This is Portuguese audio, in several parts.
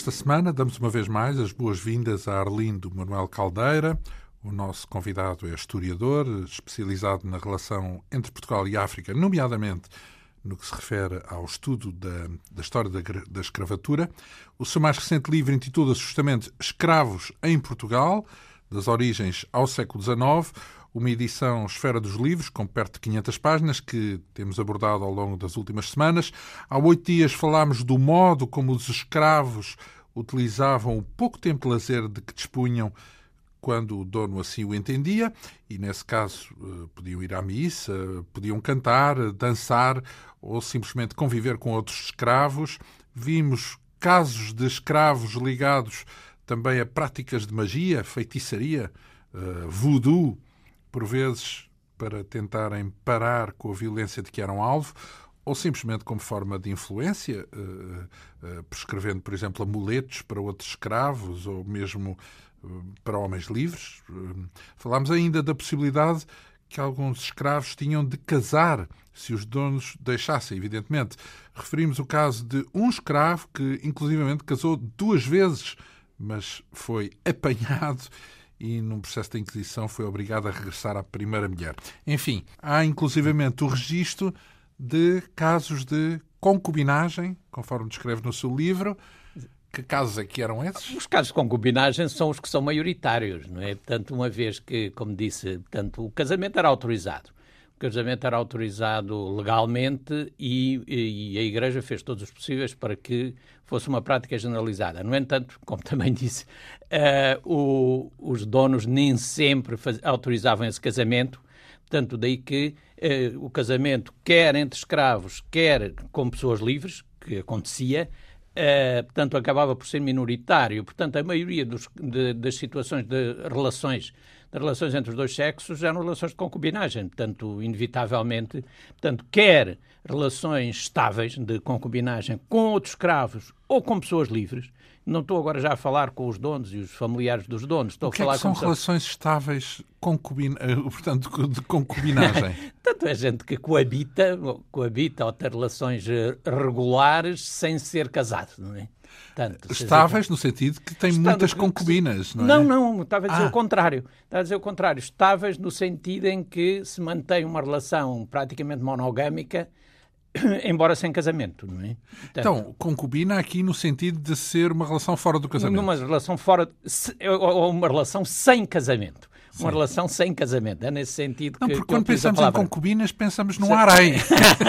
Esta semana damos uma vez mais as boas-vindas a Arlindo Manuel Caldeira. O nosso convidado é historiador, especializado na relação entre Portugal e África, nomeadamente no que se refere ao estudo da, da história da, da, escravatura. O seu mais recente livro intitula-se justamente Escravos em Portugal, das origens ao século XIX, uma edição Esfera dos Livros, com perto de 500 páginas, que temos abordado ao longo das últimas semanas. Há oito dias falámos do modo como os escravos utilizavam o pouco tempo de lazer de que dispunham quando o dono assim o entendia, e nesse caso eh, podiam ir à missa, podiam cantar, dançar ou simplesmente conviver com outros escravos. Vimos casos de escravos ligados também a práticas de magia, feitiçaria, uh, voodoo, por vezes para tentarem parar com a violência de que eram alvo, ou simplesmente como forma de influência, uh, uh, prescrevendo, por exemplo, amuletos para outros escravos ou mesmo uh, para homens livres. Falámos ainda da possibilidade que alguns escravos tinham de casar se os donos deixassem, evidentemente. Referimos o caso de um escravo que, inclusivamente, casou duas vezes, mas foi apanhado e, num processo de Inquisição, foi obrigado a regressar à primeira mulher. Enfim, há inclusivamente o registro de casos de concubinagem, conforme descreve no seu livro. Que casos é que eram esses? Os casos de concubinagem são os que são maioritários, não é? Portanto, uma vez que, como disse, portanto, o casamento era autorizado casamento era autorizado legalmente e, e, a Igreja fez todos os possíveis para que fosse uma prática generalizada. No entanto, como também disse, uh, o, os donos nem sempre faz, autorizavam esse casamento, portanto, daí que uh, o casamento, quer entre escravos, quer com pessoas livres, que acontecia, Uh, portanto, acabava por ser minoritário. Portanto, a maioria dos, de, das situações de relações das relações entre os dois sexos eram relações de concubinagem, portanto, inevitavelmente, portanto, quer relações estáveis de concubinagem com outros escravos ou com pessoas livres, não estou agora já a falar com os donos e os familiares dos donos. Estou o que a falar é que são com relações estáveis concubin... Eh, portanto, de concubinagem? Tanto é gente que coabita, coabita ou tem relações eh, regulares sem ser casado, não é? Tanto, Estáveis no sentido que tem muitas concubinas, não é? Não, não, estava a dizer ah. o contrário. Estava a dizer o contrário. Estáveis no sentido em que se mantém uma relação praticamente monogâmica embora sem casamento, não é? Portanto, então, concubina aqui no sentido de ser uma relação fora do casamento. Numa relação fora, ou uma relação sem casamento uma relação sem casamento. É nesse sentido não, que. Porque quando pensamos em concubinas, pensamos num harém.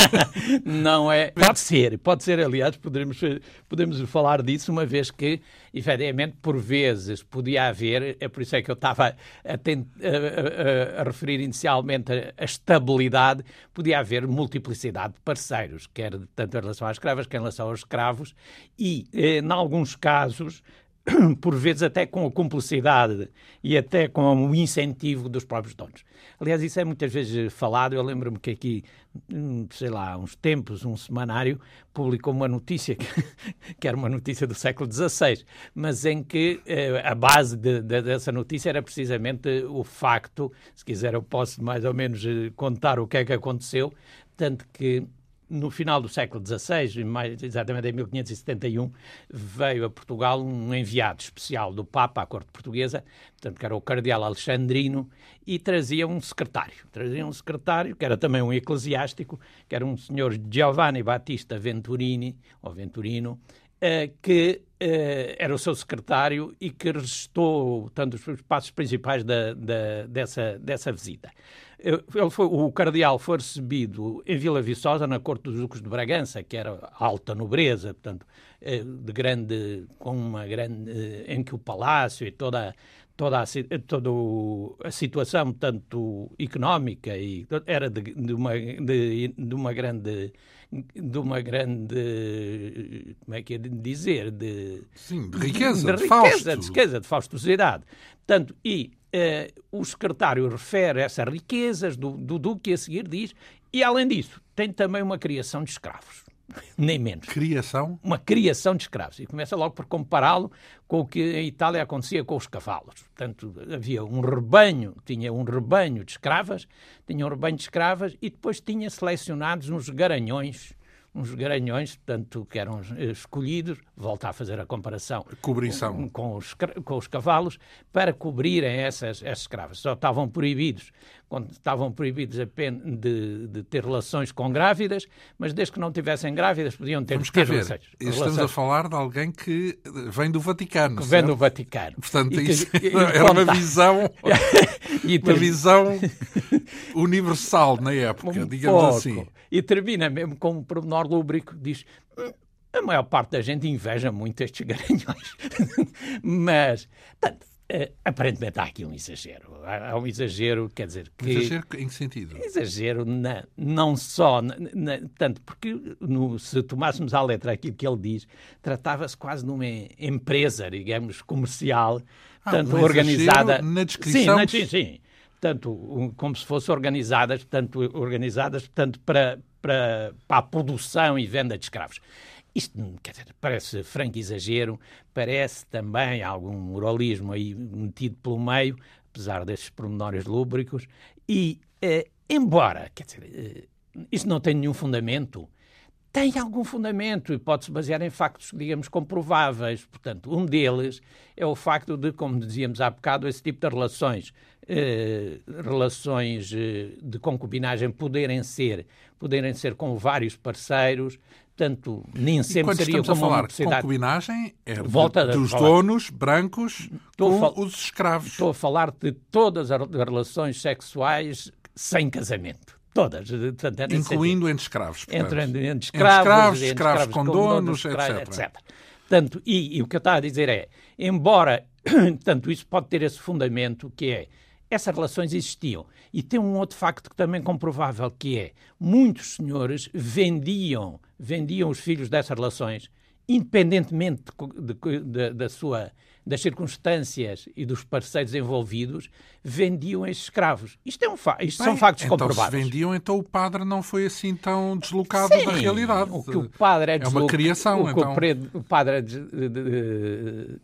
não é? Pode ser, pode ser, aliás, podemos, podemos falar disso, uma vez que, efetivamente, por vezes podia haver, é por isso é que eu estava a, a, a, a referir inicialmente a, estabilidade, podia haver multiplicidade de parceiros, quer tanto em relação às escravas, quer em relação aos escravos, e, eh, em alguns casos, por vezes até com a cumplicidade e até com o incentivo dos próprios donos. Aliás, isso é muitas vezes falado. Eu lembro-me que aqui, hum, sei lá, há uns tempos, um semanário publicou uma notícia, que, que era uma notícia do século XVI, mas em que eh, a base de, de, dessa notícia era precisamente o facto, se quiser eu posso mais ou menos eh, contar o que é que aconteceu, tanto que no final do século XVI, mais exatamente em 1571, veio a Portugal um enviado especial do Papa à corte portuguesa, portanto, que era o cardeal Alexandrino, e trazia um secretário. Trazia um secretário, que era também um eclesiástico, que era um senhor Giovanni Battista Venturini, ou Venturino, uh, que era o seu secretário e que registou tanto os passos principais da, da, dessa, dessa visita. Ele foi, o cardeal foi recebido em Vila Viçosa, na corte dos duques de Bragança, que era alta nobreza, portanto, eh, de grande, com uma grande, eh, em que o palácio e toda, toda, a, toda a situação, tanto económica, e era de, de uma, de, de uma grande de uma grande, como é que é de dizer, de, Sim, de riqueza, de, riqueza, de riqueza, de faustosidade. Portanto, e uh, o secretário refere essas riquezas do, do Duque e a seguir diz, e além disso, tem também uma criação de escravos. Nem menos. Criação? Uma criação de escravos. E começa logo por compará-lo com o que em Itália acontecia com os cavalos. Portanto, havia um rebanho, tinha um rebanho de escravas, tinha um rebanho de escravas e depois tinha selecionados uns garanhões, uns garanhões, portanto, que eram escolhidos, volta a fazer a comparação Cobrição. Com, com, os, com os cavalos, para cobrirem essas, essas escravas. Só estavam proibidos quando estavam proibidos de, de, ter relações com grávidas, mas desde que não tivessem grávidas podiam ter, Vamos ter ver. relações. Estamos relações. a falar de alguém que vem do Vaticano. Que vem do Vaticano. Portanto, e isso que, era uma visão, e uma visão universal na época, um digamos pouco. assim. E termina mesmo com um pormenor lúbrico diz "Hum, a maior parte da gente inveja muito estes garanhões. Mas, portanto, Uh, aparentemente há aqui um exagero. Há, há, um exagero, quer dizer que... Exagero em que sentido? Exagero na, não só, na, na, tanto porque no, se tomássemos à letra aquilo que ele diz, tratava-se quase de uma empresa, digamos, comercial, ah, tanto um organizada... Na descrição... Sim, na, sim, sim. Tanto um, como se fossem organizadas, tanto organizadas tanto para, para, para a produção e venda de escravos. Isto, quer dizer, parece franco exagero, parece também algum moralismo aí metido pelo meio, apesar destes pormenores lúbricos, e, eh, embora, quer dizer, eh, isso não tem nenhum fundamento, tem algum fundamento e pode-se basear em factos, digamos, comprováveis. Portanto, um deles é o facto de, como dizíamos há bocado, esse tipo de relações, eh, relações eh, de concubinagem poderem ser, poderem ser com vários parceiros, portanto, nem sempre seria como a falar uma necessidade. concubinagem é Volta de, dos donos brancos Estou com fal- os escravos. Estou a falar de todas as relações sexuais sem casamento. Todas. Portanto, é Incluindo entre escravos. entre, entre Entre escravos, escravos, escravos com donos, escravos, etc. Portanto, e, e o que eu estava a dizer é, embora, portanto, isso pode ter esse fundamento, que é, essas relações existiam. E tem um outro facto que também é comprovável, que é, muitos senhores vendiam, vendiam os filhos dessas relações, independentemente de, de, da sua das circunstâncias e dos parceiros envolvidos, vendiam esses escravos. Isto, é um fa isto são Bem, factos então, comprováveis. se vendiam, então o padre não foi assim tão deslocado Sim, da realidade. O que o padre é, É uma criação, o então. o padre é, des-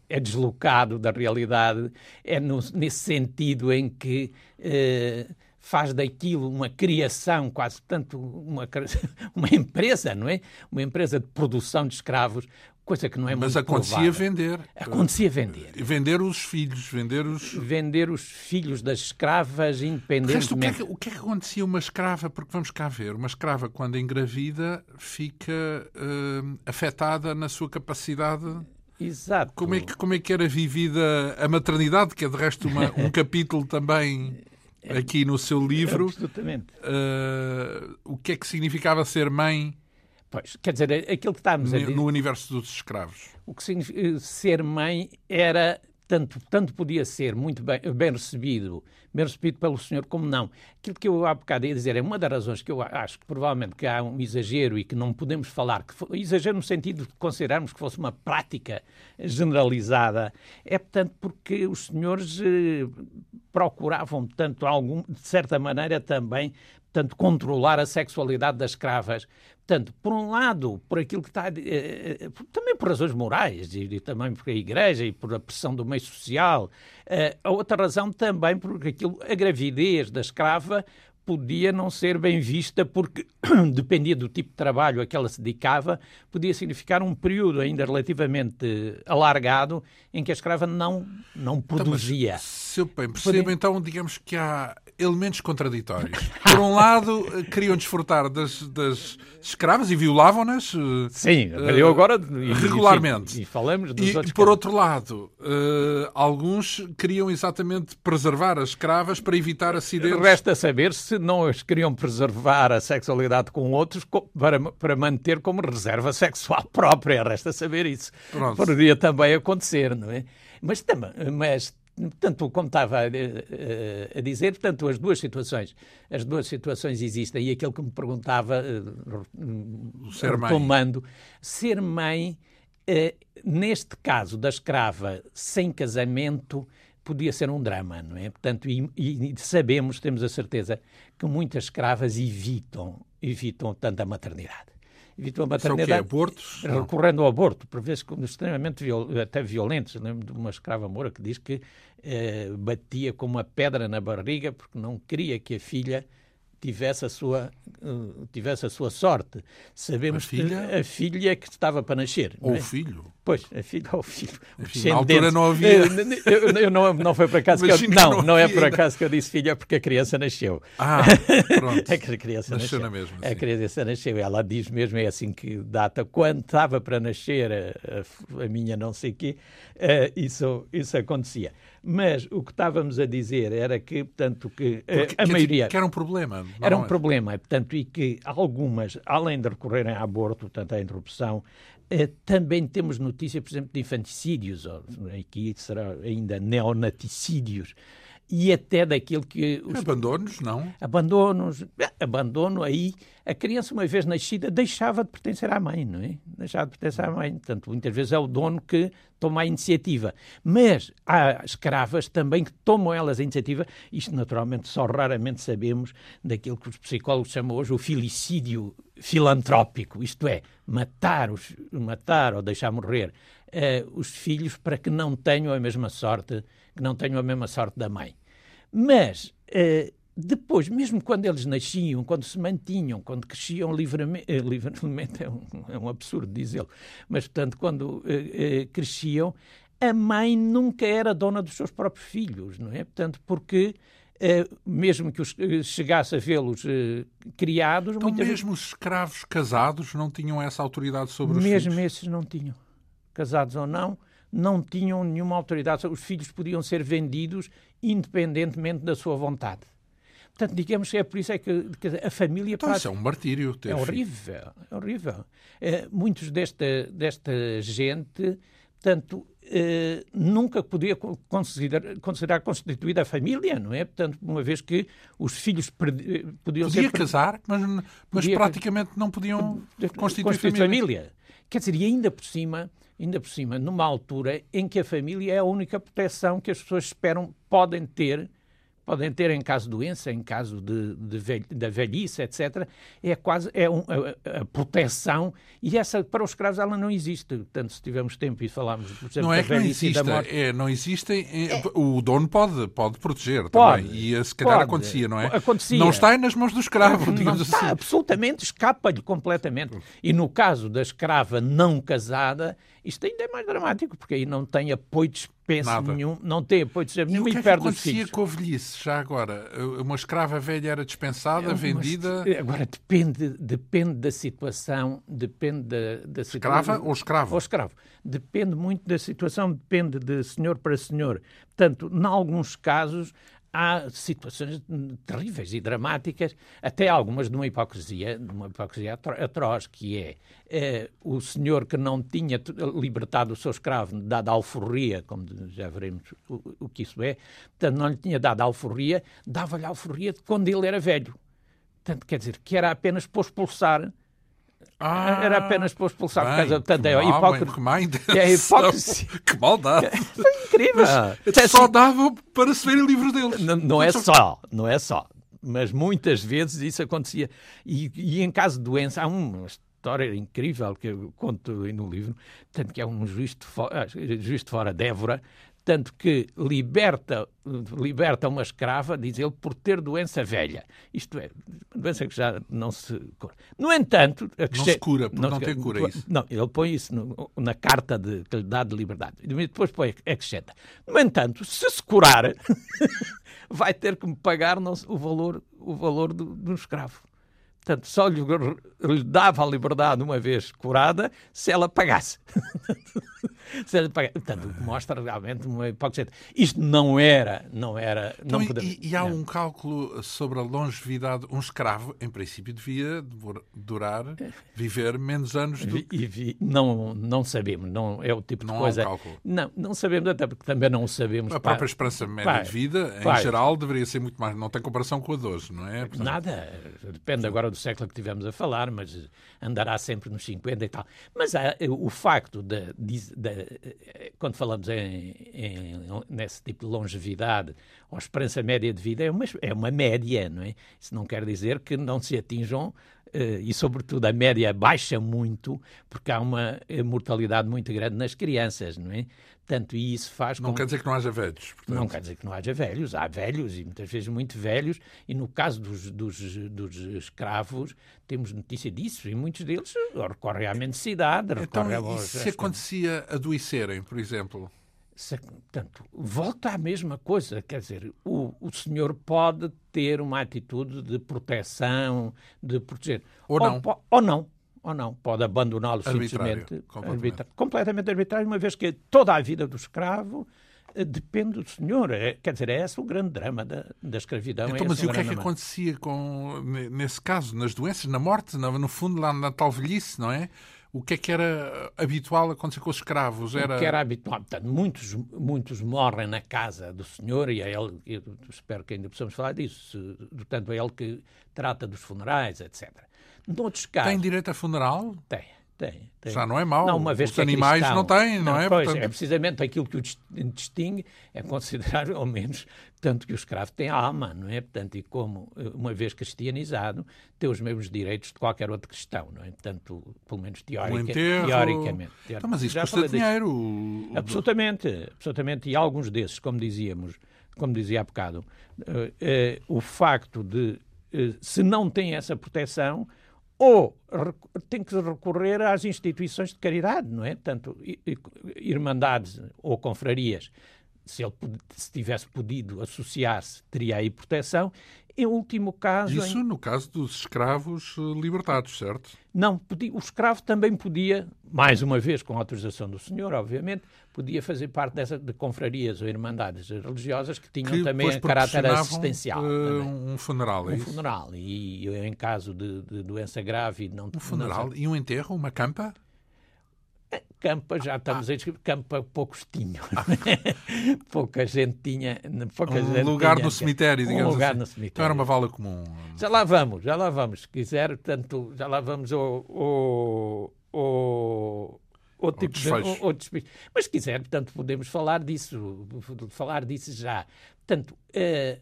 é deslocado da realidade é no- nesse sentido em que eh, faz daquilo uma criação, quase tanto uma, uma empresa, não é? Uma empresa de produção de escravos, coisa que não é Mas muito acontecia provável. vender. Acontecia vender. Vender os filhos, vender os. Vender os filhos das escravas De resto, o que, é independentemente. que, o que é que acontecia uma escrava? Porque vamos cá ver, uma escrava, quando engravida, fica eh, afetada na sua capacidade. Exato. Como é, que, como é que era vivida a maternidade, que é de resto uma- um capítulo também aqui no seu livro? Absolutamente. Eh, o que é que significava ser mãe Pois, quer dizer, aquilo que estávamos a dizer. no universo dos escravos? O que significa ser mãe era tanto, tanto podia ser muito bem, bem recebido, bem recebido pelo senhor como não. Aquilo que eu há bocado ia dizer é uma das razões que eu acho que provavelmente que há um exagero e que não podemos falar, que fo- exagero no sentido de considerarmos que fosse uma prática generalizada, é portanto porque os senhores eh, procuravam, portanto, algum, de certa maneira também, portanto, controlar a sexualidade das escravas. Portanto, por um lado, por aquilo que está. eh, eh, também por razões morais e, e também por a Igreja e por a pressão do meio social. Eh, a outra razão também porque aquilo, a gravidez da escrava podia não ser bem vista porque dependia do tipo de trabalho a que ela se dedicava, podia significar um período ainda relativamente alargado em que a escrava não, não produzia. Se eu bem percebo, então, digamos que há elementos contraditórios. Por um lado, eh, queriam desfrutar das, das escravas e violavam-nas. eh, Sim, eh, eu agora e- regularmente. E, e falamos dos E, por outro lado, eh, alguns queriam exatamente preservar as escravas para evitar acidentes. Resta saber se não as queriam preservar a sexualidade com outros para, para manter como reserva sexual própria. Resta saber isso. Pronto. Poderia também acontecer, não é? Mas, também, mas tanto como estava a, a- a dizer, portanto, as duas situações, as duas situações existem. E aquele que me perguntava, eh, ser mãe. retomando, ser mãe, eh, neste caso da escrava sem casamento, podia ser um drama, não é? Portanto, e, e sabemos, temos a certeza, que muitas escravas evitam, evitam tanto a maternidade. Evitam a quê? maternidade Abortos? recorrendo ao aborto, por vezes extremamente viol, até violentos. Lembro de uma escrava moura que diz que eh, batia com uma pedra na barriga porque não queria que a filha tivesse a sua, uh, tivesse a sua sorte. Sabemos a filha? que a filha que estava para nascer. Ou é? o filho. Pois, a filha ou o filho. Enfim, na altura não havia. Eu, eu, não, não foi por acaso que eu, não, não, não é por acaso que eu disse filha, porque a criança nasceu. Ah, pronto. a criança nasceu. nasceu. Na mesma, a criança nasceu. Ela diz mesmo, é assim que data, quando estava para nascer a, a, a minha não sei quê, uh, isso, isso acontecia. Mas o que estávamos a dizer era que, portanto, que eh, a maioria... Dizer, que era um problema. Era um problema, portanto, e que algumas, além de recorrerem a aborto, portanto, à interrupção, eh, também temos notícia, por exemplo, de infanticídios, ou aqui será ainda neonaticídios, e até daquilo que... Os... Abandonos, não? Abandonos, abandono aí, a criança uma vez nascida deixava de pertencer à mãe, não é? Deixava de pertencer à mãe, portanto, muitas vezes é o dono que toma a iniciativa. Mas há escravas também que tomam elas a iniciativa, isto naturalmente só raramente sabemos daquilo que os psicólogos chamam hoje o filicídio filantrópico, isto é, matar, os, matar ou deixar morrer uh, os filhos para que não tenham a mesma sorte que não tenham a mesma sorte da mãe. Mas uh, depois, mesmo quando eles nasciam, quando se mantinham, quando cresciam livremente, eh, livremente é, um, é um absurdo dizê-lo, mas portanto, quando uh, cresciam, a mãe nunca era dona dos seus próprios filhos, não é? Portanto, porque mesmo que os, chegasse a vê-los criados. Então, mesmo vezes... os escravos casados não tinham essa autoridade sobre os mesmo filhos? Mesmo esses não tinham. Casados ou não, não tinham nenhuma autoridade. Os filhos podiam ser vendidos independentemente da sua vontade. Portanto, digamos que é por isso é que, que a família... Então, isso é um martírio. é horrível, é horrível. É, muitos desta, desta gente, portanto, é, nunca podia considerar, considerar constituída a família, não é? Portanto, uma vez que os filhos podiam podia ser... Casar, mas, mas podia, praticamente não podiam constituir, constituir família. família. Quer dizer, e ainda por cima ainda por cima, numa altura em que a família é a única proteção que as pessoas esperam, podem ter podem ter em caso de doença, em caso de, de velh, da velhice, etc. É quase é um, a, a, proteção e essa para os escravos ela não existe. Portanto, se tivermos tempo e falarmos, por exemplo, não é da velhice não existe, morte... é, não existem. É, o dono pode pode proteger pode, também e se calhar pode, acontecia, não é? Acontecia. Não está nas mãos do escravo, digamos está, assim. Absolutamente, escapa-lhe completamente. E no caso da escrava não casada isto ainda é mais dramático, porque aí não tem apoio de Nada. nenhum, não tem apoio de espécie nenhum e, e, que perde é os filhos. acontecia com a velhice, já agora? Uma escrava velha era dispensada, é vendida? Agora, depende, depende da situação, depende da, da Escrava situação. ou escravo? Ou escravo. Depende muito da situação, depende de senhor para senhor. Portanto, em alguns casos, há situações terríveis e dramáticas, até algumas de uma hipocrisia, de uma hipocrisia atroz, que é, é o senhor que não tinha libertado o seu escravo, dado alforria, como já veremos o, o que isso é, portanto, não lhe tinha dado alforria, dava-lhe alforria quando ele era velho. Portanto, quer dizer, que era apenas para expulsar ah, era apenas para expulsar bem, por causa portanto, é mal, hipócrita. Que é a hipócrisia. que maldade. Foi incrível. Mas, só dava para se verem livros deles. Não, não é só, não é só. Mas muitas vezes isso acontecia. E, e em caso de doença, há uma história incrível que eu conto no livro, tanto que é um juiz de, fora, juiz de fora, Débora, tanto que liberta, liberta uma escrava, diz ele, por ter doença velha. Isto é, doença que já não se cura. No entanto... Não se cura, por não, não ter cura, isso. Não, ele põe isso no, na carta de, que lhe dá de liberdade. E depois põe acrescenta. No entanto, se se curar, vai ter que me pagar não, o valor, o valor do, do escravo. Portanto, só lhe, lhe, dava a liberdade uma vez curada se ela pagasse. Portanto, mostra realmente uma hipocrisia. Isto não era, não era, não então, podemos, e, e, há não. um cálculo sobre a longevidade. Um escravo, em princípio, devia durar, viver menos anos do que... Vi, não, não sabemos, não é o tipo de não coisa... Há um cálculo. Não, não sabemos, até porque também não o sabemos. A própria esperança média de vida, em geral, deveria ser muito mais... Não tem comparação com a de hoje, não é? Portanto... Nada. Depende agora do século que tivemos a falar, mas andará sempre nos 50 e tal. Mas há, eh, o facto de, de, de, quando falamos em, em, nesse tipo de longevidade ou esperança média de vida, é uma, é uma média, não é? Isso não quer dizer que não se atinjam e, sobretudo, a média baixa muito, porque há uma mortalidade muito grande nas crianças, não é? Portanto, e isso faz Não com... quer dizer que não haja velhos. Portanto. Não quer dizer que não haja velhos. Há velhos, e muitas vezes muito velhos, e no caso dos, dos, dos escravos, temos notícia disso, e muitos deles recorrem à mendicidade. Então, recorrem e se acontecia adoecerem, por exemplo? Portanto, volta à mesma coisa. Quer dizer, o, o senhor pode ter uma atitude de proteção, de proteger. Ou não. Ou, ou não. Ou não. Pode abandoná-lo simplesmente. completamente. arbitra- completamente arbitrário, uma vez que toda a vida do escravo eh, depende do senhor. É, quer dizer, é esse o grande drama da, da escravidão. Então, é mas e o que é que drama. acontecia com, ne- nesse caso? Nas doenças, na morte, no, no fundo, lá na tal velhice, não é? O que é que era habitual acontecer com os escravos? Era... O que era habitual. Portanto, muitos, muitos morrem na casa do senhor e é ele, eu espero que ainda possamos falar disso, portanto, é ele que trata dos funerais, etc. Noutros casos... Tem direito a funeral? Tem, tem. tem. Já não é mau. Não, uma vez Os que é animais cristão. não têm, não, é? Pois, Portanto- é precisamente aquilo que o dis- distingue, é considerar, ao menos, tanto que o escravo tem alma, não é? Portanto, e como, eh, uma vez cristianizado, tem os mesmos direitos de qualquer outro cristão, não é? Portanto, pelo menos teórica, enterro... teoricamente. Então, mas isso Já custa dinheiro. O- Absolutamente, absolutamente. E alguns desses, como dizíamos, como dizia há bocado, eh, eh, o facto de, eh, se não tem essa proteção, ou tem que recorrer às instituições de caridade, não é? Tanto irmandades ou confrarias. Se ele se tivesse podido associar-se, teria aí proteção. Em último caso, em- Isso no caso dos escravos eh, libertados, certo? não, podia- o escravo também podia, mais uma vez com a autorização do senhor, obviamente, podia fazer parte dessa de confrarias ou irmandades religiosas que tinham Que também a caráter assistencial. também. um funeral, é Um isso? funeral. E em caso de, de doença grave e não Um funeral e um enterro, uma campa? Campa, já estamos a descrever, Campa poucos tinham. Ah. pouca gente tinha. Pouca Um gente lugar tinha, no cemitério, um digamos lugar assim. no Então cemitério. era uma vala comum. Já lá vamos, já lá vamos. Se quiser, portanto, já lá vamos ao, ao, ao, tipo de- desfecho. ao- ao desfecho. Mas se quiser, portanto, podemos falar disso, falar disso já. Portanto, eh,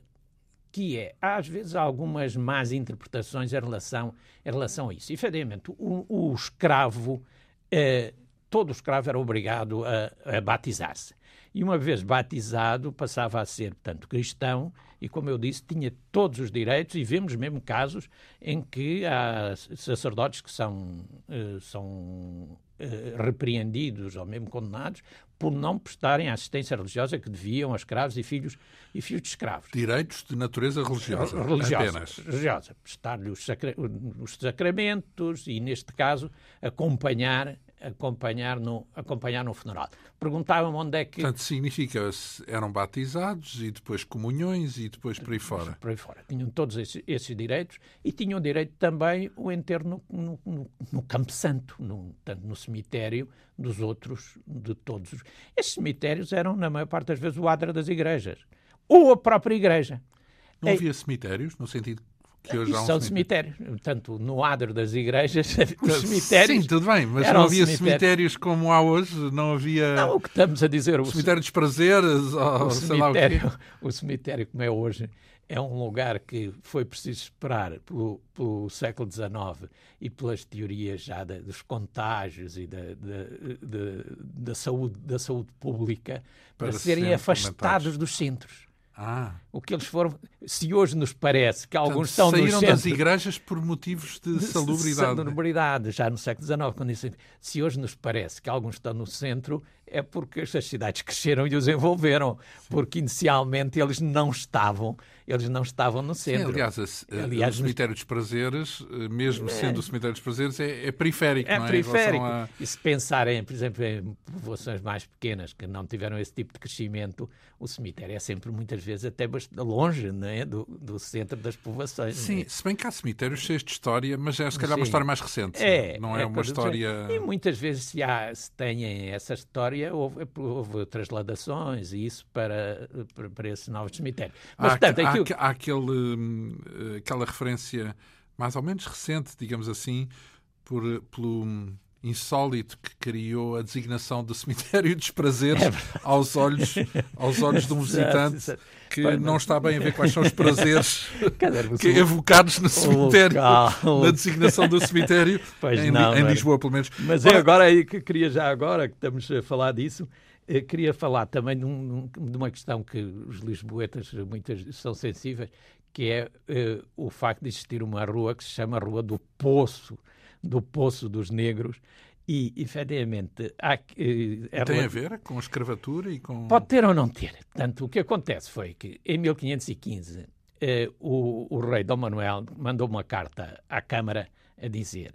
que é, há às vezes algumas más interpretações em relação, em relação a isso. Efetivamente, o, o escravo, eh, todo escravo era obrigado a, a batizar-se. E uma vez batizado, passava a ser, portanto, cristão e, como eu disse, tinha todos os direitos e vemos mesmo casos em que há sacerdotes que são, eh, são eh, repreendidos ou mesmo condenados por não prestarem a assistência religiosa que deviam a escravos e filhos, e filhos de escravos Direitos de natureza religiosa. religiosa, Apenas. religiosa. prestar-lhe os, sacra- os sacramentos e, neste caso, acompanhar, acompanhar, no, acompanhar no funeral. Perguntavam onde é que... Portanto, significa eram batizados e depois comunhões e depois por aí fora. por aí fora. Tinham todos esses, esses direitos e tinham direito também o enterro no, no, no- no Campo Santo, no, no cemitério dos outros, de todos. os- Esses cemitérios eram, na maior parte das vezes, o adra das igrejas. Ou a própria igreja. Não Ei. havia cemitérios, no sentido que hoje há um são cemitério. cemitérios. Portanto, no adro das igrejas, os cemitérios... Sim, tudo bem, mas não havia cemitérios. cemitérios como há hoje, não havia Não, o que estamos a dizer... O, cemitério dos prazeres, ou o sei lá o quê. cemitério, o cemitério, como é hoje, é um lugar que foi preciso esperar pelo, pelo século XIX e pelas teorias já da- dos contágios e da, da, saúde, da saúde pública para, Para serem afastados dos centros. Ah, O que eles foram, se hoje nos parece que alguns portanto, estão nos saíram centros das igrejas por motivos de, de salubridade. salubridade, já no século XIX, quando disse, se hoje nos parece que alguns estão no centro, é porque estas cidades cresceram e os envolveram, porque inicialmente eles não estavam, eles não estavam no Sim, centro. aliás, a- a- Aliás, o nos- cemitério dos prazeres, eh, mesmo sendo o cemitério dos prazeres, é, é periférico, é é? Periférico. a- E se pensarem, por exemplo, em povoações mais pequenas que não tiveram esse tipo de crescimento, o cemitério é sempre, muitas vezes, até bastante longe não é? do, do centro das povoações. é? Sim, se bem que há cemitérios cheios de história, mas é se calhar uma Sim. história mais recente. É, não é, uma coisa do história. E muitas vezes, se, há, se têm essa história, houve, houve trasladações e isso para, para, para esse novo cemitério. Mas, há, portanto, há- aquilo... há aquele, hum, aquela referência mais ou menos recente, digamos assim, por, pelo hum, insólito que criou a designação do cemitério dos prazeres aos olhos, aos olhos de um É Exato, visitante exato. que Pois, não mas- está bem a ver quais são os prazeres que evocados no cemitério, local. na designação do cemitério, em, não, em é? Lisboa, pelo menos. Mas é Ora, agora aí que queria já agora, que estamos a falar disso, eh, queria falar também de, um, de, uma questão que os lisboetas muitas são sensíveis, que é uh, o facto de existir uma rua que se chama Rua do Poço, do Poço dos Negros, e, efetivamente, há, é tem a ver com a escravatura e com. Pode ter ou não ter. Portanto, o que acontece foi que, em 1515, eh, o, o, rei Dom Manuel mandou uma carta à Câmara a dizer: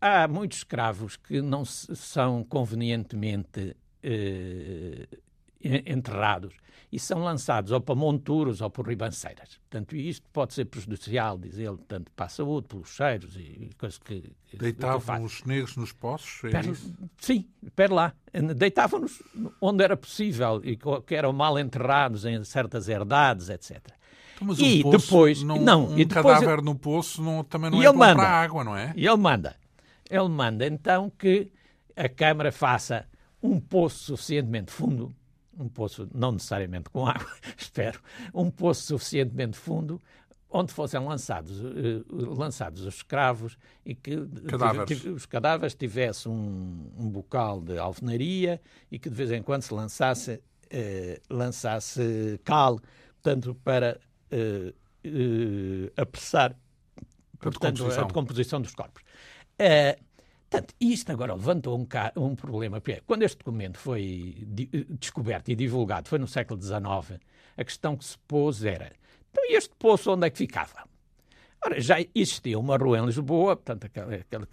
há muitos escravos que não são convenientemente eh, enterrados e são lançados ou para monturos ou por ribanceiras. Portanto, isto pode ser prejudicial, diz ele, tanto para a saúde, pelos cheiros e coisas que. Deitavam os negros nos poços? É per, sim, espera lá. Deitavam-nos onde era possível e que eram mal enterrados em certas herdades, etc. Então, mas e um depois. Não, não, um e depois cadáver no poço não, também não é para manda, água, não é? E ele manda. Ele manda então que a Câmara faça um poço suficientemente fundo um poço não necessariamente com água, espero, um poço suficientemente fundo onde fossem lançados, uh, lançados os escravos e que cadáveres. os cadáveres tivessem um, um bocal de alvenaria e que de vez em quando se lançasse, uh, lançasse cal, portanto, para uh, apressar portanto, a decomposição dos corpos. Portanto, isto agora levantou um, um problema, porque quando este documento foi descoberto e divulgado, foi no século XIX, a questão que se pôs era, então este poço onde é que ficava? Ora, já existia uma rua em Lisboa, portanto, aquela, aquela,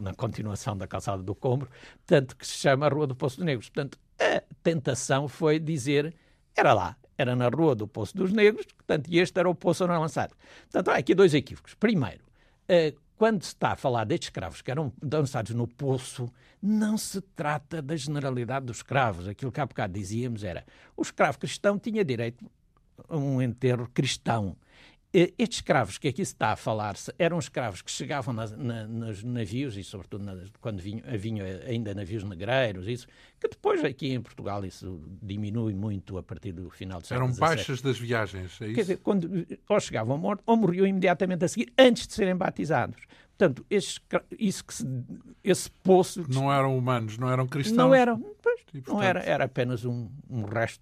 na continuação da calçada do Combro, portanto, que se chama Rua do Poço dos Negros. Portanto, a tentação foi dizer, era lá, era na Rua do Poço dos Negros, portanto, e este era o poço não lançado. Portanto, há aqui dois equívocos. Primeiro, quando se está a falar destes escravos que eram lançados no poço, não se trata da generalidade dos escravos. Aquilo que há bocado dizíamos era o escravo cristão tinha direito a um enterro cristão. Estes escravos que aqui se está a falar eram escravos que chegavam na, na, nos navios, e sobretudo na, quando vinham, vinham, ainda navios negreiros, isso, que depois aqui em Portugal isso diminui muito a partir do final do século Eram baixas das viagens, é isso? Quer dizer, quando ou chegavam mortos ou morriam imediatamente a seguir, antes de serem batizados. Portanto, esse, isso que se, esse poço... Não eram humanos, não eram cristãos? Não eram, pois, e, portanto... não era, era apenas um, um resto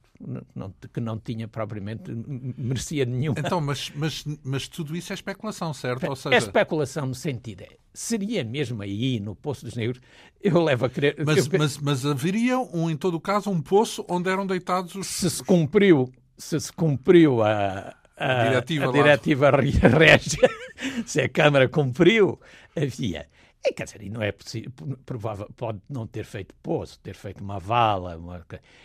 não, que não tinha propriamente, merecia nenhuma. Então, mas, mas, mas tudo isso é especulação, certo? Ou é seja... É especulação no sentido, é, seria mesmo aí, no Poço dos Negros, eu levo a crer... Mas, eu... mas, mas haveria, um, em todo o caso, um poço onde eram deitados os... Se se cumpriu, se se cumpriu a a, diretiva, a diretiva régia, se a Câmara cumpriu, havia. É, quer dizer, não é possível, provável, pode não ter feito poço, ter feito uma vala. Uma...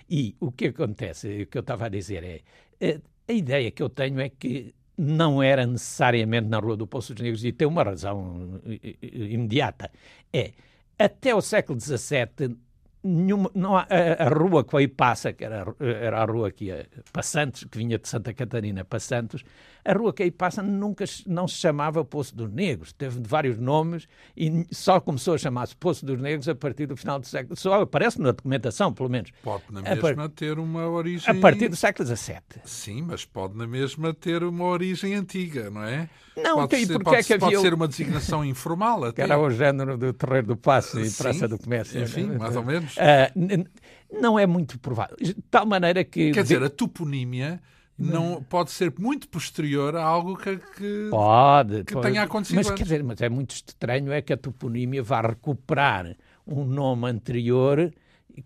E o que acontece, o que eu estava a dizer é, a, a ideia que eu tenho é que não era necessariamente na Rua do Poço dos Negros, e tem uma razão imediata. É, até o século XVII nenhuma, não há, a, a, rua que aí passa, que era, era a rua que ia para Santos, que vinha de Santa Catarina para Santos, a rua que aí passa nunca não se chamava Poço dos Negros, teve vários nomes e só começou a chamar-se Poço dos Negros a partir do final do século, só aparece na documentação, pelo menos. Pode na mesma a, ter uma origem... A partir do século XVII. Sim, mas pode na mesma ter uma origem antiga, não é? Não, pode ser, porque pode, é que pode havia... ser uma designação informal até. Que era o género do Terreiro do Passo e Praça do Comércio. Enfim, mais ou menos. Uh, não é muito provável. De tal maneira que... Quer dizer, a toponímia não pode ser muito posterior a algo que, que, pode, que pode. tenha acontecido mas, antes. Quer dizer, mas é muito estranho é que a toponímia vá recuperar um nome anterior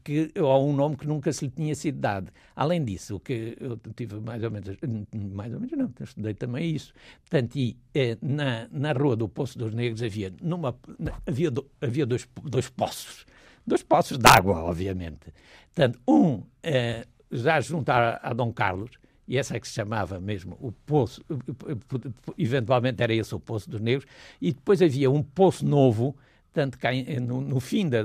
que, ou um nome que nunca se lhe tinha sido dado. Além disso, o que eu tive mais ou menos, mais ou menos não, estudei também isso. Portanto, e, eh, na, na Rua do Poço dos Negros havia, numa, havia, do, havia dois, dois poços, dois poços de água, obviamente. Portanto, um eh, já junto a, a Dom Carlos, e essa é que se chamava mesmo o Poço, eventualmente era esse o Poço dos Negros, e depois havia um poço novo, tanto cá no, no, fim da,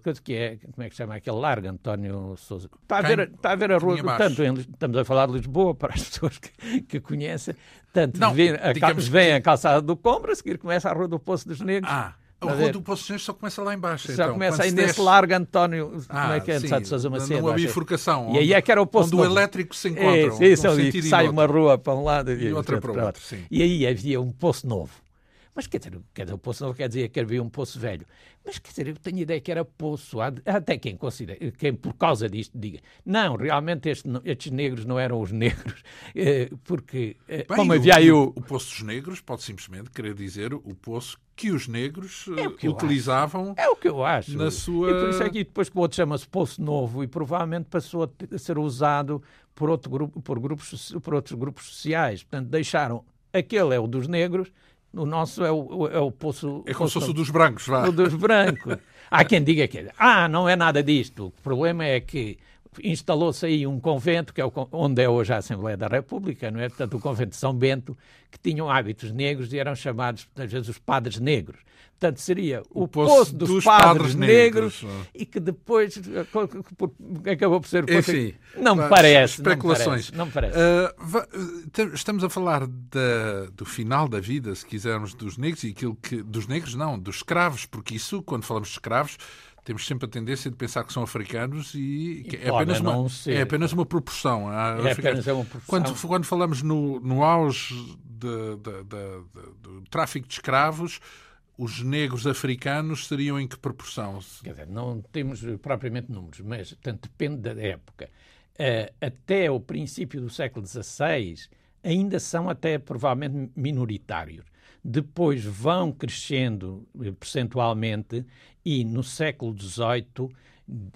coisa que é, como é que se chama aquele largo, António Souza. Está a ver, está a, ver a rua, tanto em, estamos a falar de Lisboa, para as pessoas que, que conhecem, tanto Não, vem, a, vem que... a calçada do Combra, a seguir começa a Rua do Poço dos Negros. Ah. A Rua do Poço Negro só começa lá embaixo. Já então, começa aí nesse largo António, ah, como é que é, sim, de Sousa Macedo. Numa bifurcação. E aí é que era o poço Onde o elétrico se encontra. Isso, isso ali, sai uma rua para um lado e, e outra para o outro. Sim. E aí havia um poço novo. Mas quer dizer, quer dizer, o Poço Novo quer dizer que havia um Poço Velho. Mas quer dizer, eu tenho ideia que era Poço. Há até quem considera, quem por causa disto diga, não, realmente este, estes negros não eram os negros, eh, porque eh, Bem, como havia aí o... o Poço dos Negros pode simplesmente querer dizer o Poço que os negros é que utilizavam. É o que eu acho. Na sua... E por isso é que depois que o outro chama-se Poço Novo e provavelmente passou a ser usado por, outro grupo, por, grupos, por outros grupos sociais. Portanto, deixaram aquele é o dos negros, o nosso é o, é o poço. É como se fosse o dos brancos, vá. O dos brancos. Há quem diga que ah, não é nada disto. O problema é que instalou-se aí um convento, que é o, onde é hoje a Assembleia da República, não é? Portanto, o convento de São Bento, que tinham hábitos negros e eram chamados, às vezes, os padres negros. Portanto, seria o, o poço, poço dos, dos, padres, padres negros, negros, e que depois acabou por ser o poço. Enfim, não me parece. Especulações. Não me parece. Não me parece. Uh, estamos a falar da, do final da vida, se quisermos, dos negros e aquilo que. Dos negros, não, dos escravos, porque isso, quando falamos de escravos, temos sempre a tendência de pensar que são africanos e, e é, apenas uma, é apenas uma proporção. É apenas uma proporção. Quando, quando falamos no, no auge de, de, de, do tráfico de escravos, os negros africanos seriam em que proporção? Quer dizer, não temos propriamente números, mas tanto depende da época. Uh, até o princípio do século XVI, ainda são até provavelmente minoritários. Depois vão crescendo eh, percentualmente e no século XVIII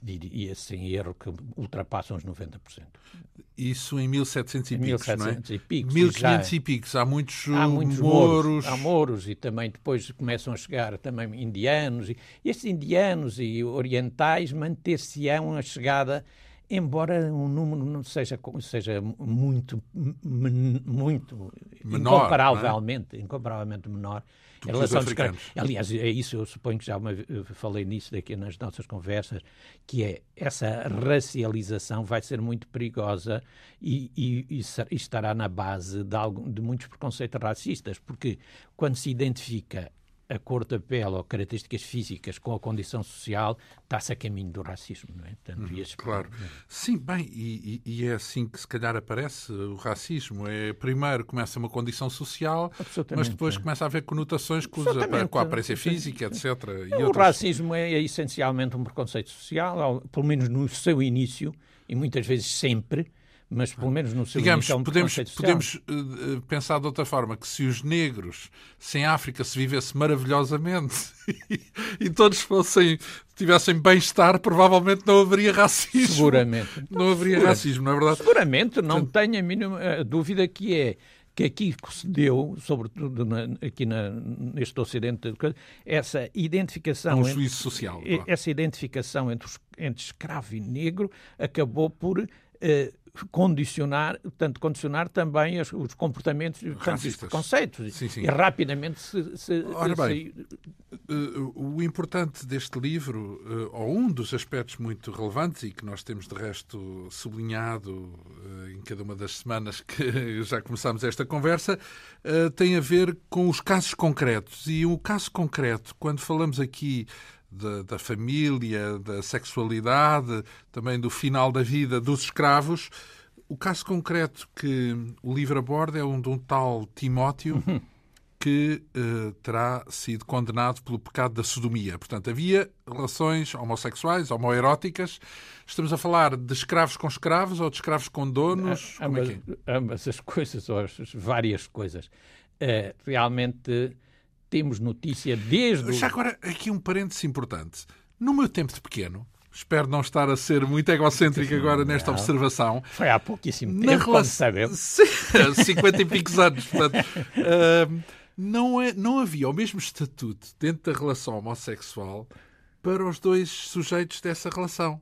diria sem erro que ultrapassam os 90%. Isso em 1700 e picos, 1700 não é? E picos, 1500 e, picos. Há muitos, há muitos moros. Há moros e também depois começam a chegar também indianos. E estes indianos e orientais manter-se-ão a chegada embora o número não seja, seja muito, muito menor, incomparavelmente, é? incomparavelmente menor em relação aos Aliás, é isso, eu suponho que já uma, falei nisso daqui nas nossas conversas, que é essa racialização vai ser muito perigosa e, e, e estará na base de, algum, de muitos preconceitos racistas, porque quando se identifica a cor da pele ou características físicas com a condição social está-se a caminho do racismo, não é? Portanto, uhum, claro. Sim, bem, e, e, é assim que se calhar aparece o racismo. É, primeiro começa uma condição social, mas depois é. começa a haver conotações com, a, com a aparência física, etc. E o outros... racismo é, é essencialmente um preconceito social, pelo menos no seu início, e muitas vezes sempre, mas pelo menos no seu Digamos, podemos, podemos uh, pensar de outra forma, que se os negros, se em África se vivesse maravilhosamente e, e todos fossem, tivessem bem-estar, provavelmente não haveria racismo. Seguramente. Não haveria racismo, não é verdade? Seguramente, não tenho a mínima eh, dúvida que é que aqui se deu, sobretudo na, aqui na, neste Ocidente, essa identificação. É um juízo social. Essa identificação entre, entre escravo e negro acabou por. Uh, condicionar, portanto, condicionar também os, os comportamentos e os preconceitos. Sim, sim. E rapidamente se. se Ora bem, se... Eh, o importante deste livro, eh, ou um dos aspectos muito relevantes e que nós temos de resto sublinhado eh, em cada uma das semanas que já começámos esta conversa, tem a ver com os casos concretos. E o caso concreto, quando falamos aqui da, da, família, da sexualidade, também do final da vida dos escravos. O caso concreto que o livro aborda é um de um tal Timóteo uhum. que uh, terá sido condenado pelo pecado da sodomia. Portanto, havia relações homossexuais, homoeróticas. Estamos a falar de escravos com escravos ou de escravos com donos? É ambas, é é? ambas as coisas, ou as várias coisas. Uh, realmente temos notícia desde. Já agora, aqui um parênteses importante. No meu tempo de pequeno, espero não estar a ser muito egocêntrico agora nesta não. observação. Foi há pouquíssimo tempo, Na relação... sabemos. 50 e picos anos. Portanto, uh, não, é, não havia o mesmo estatuto dentro da relação homossexual para os dois sujeitos dessa relação.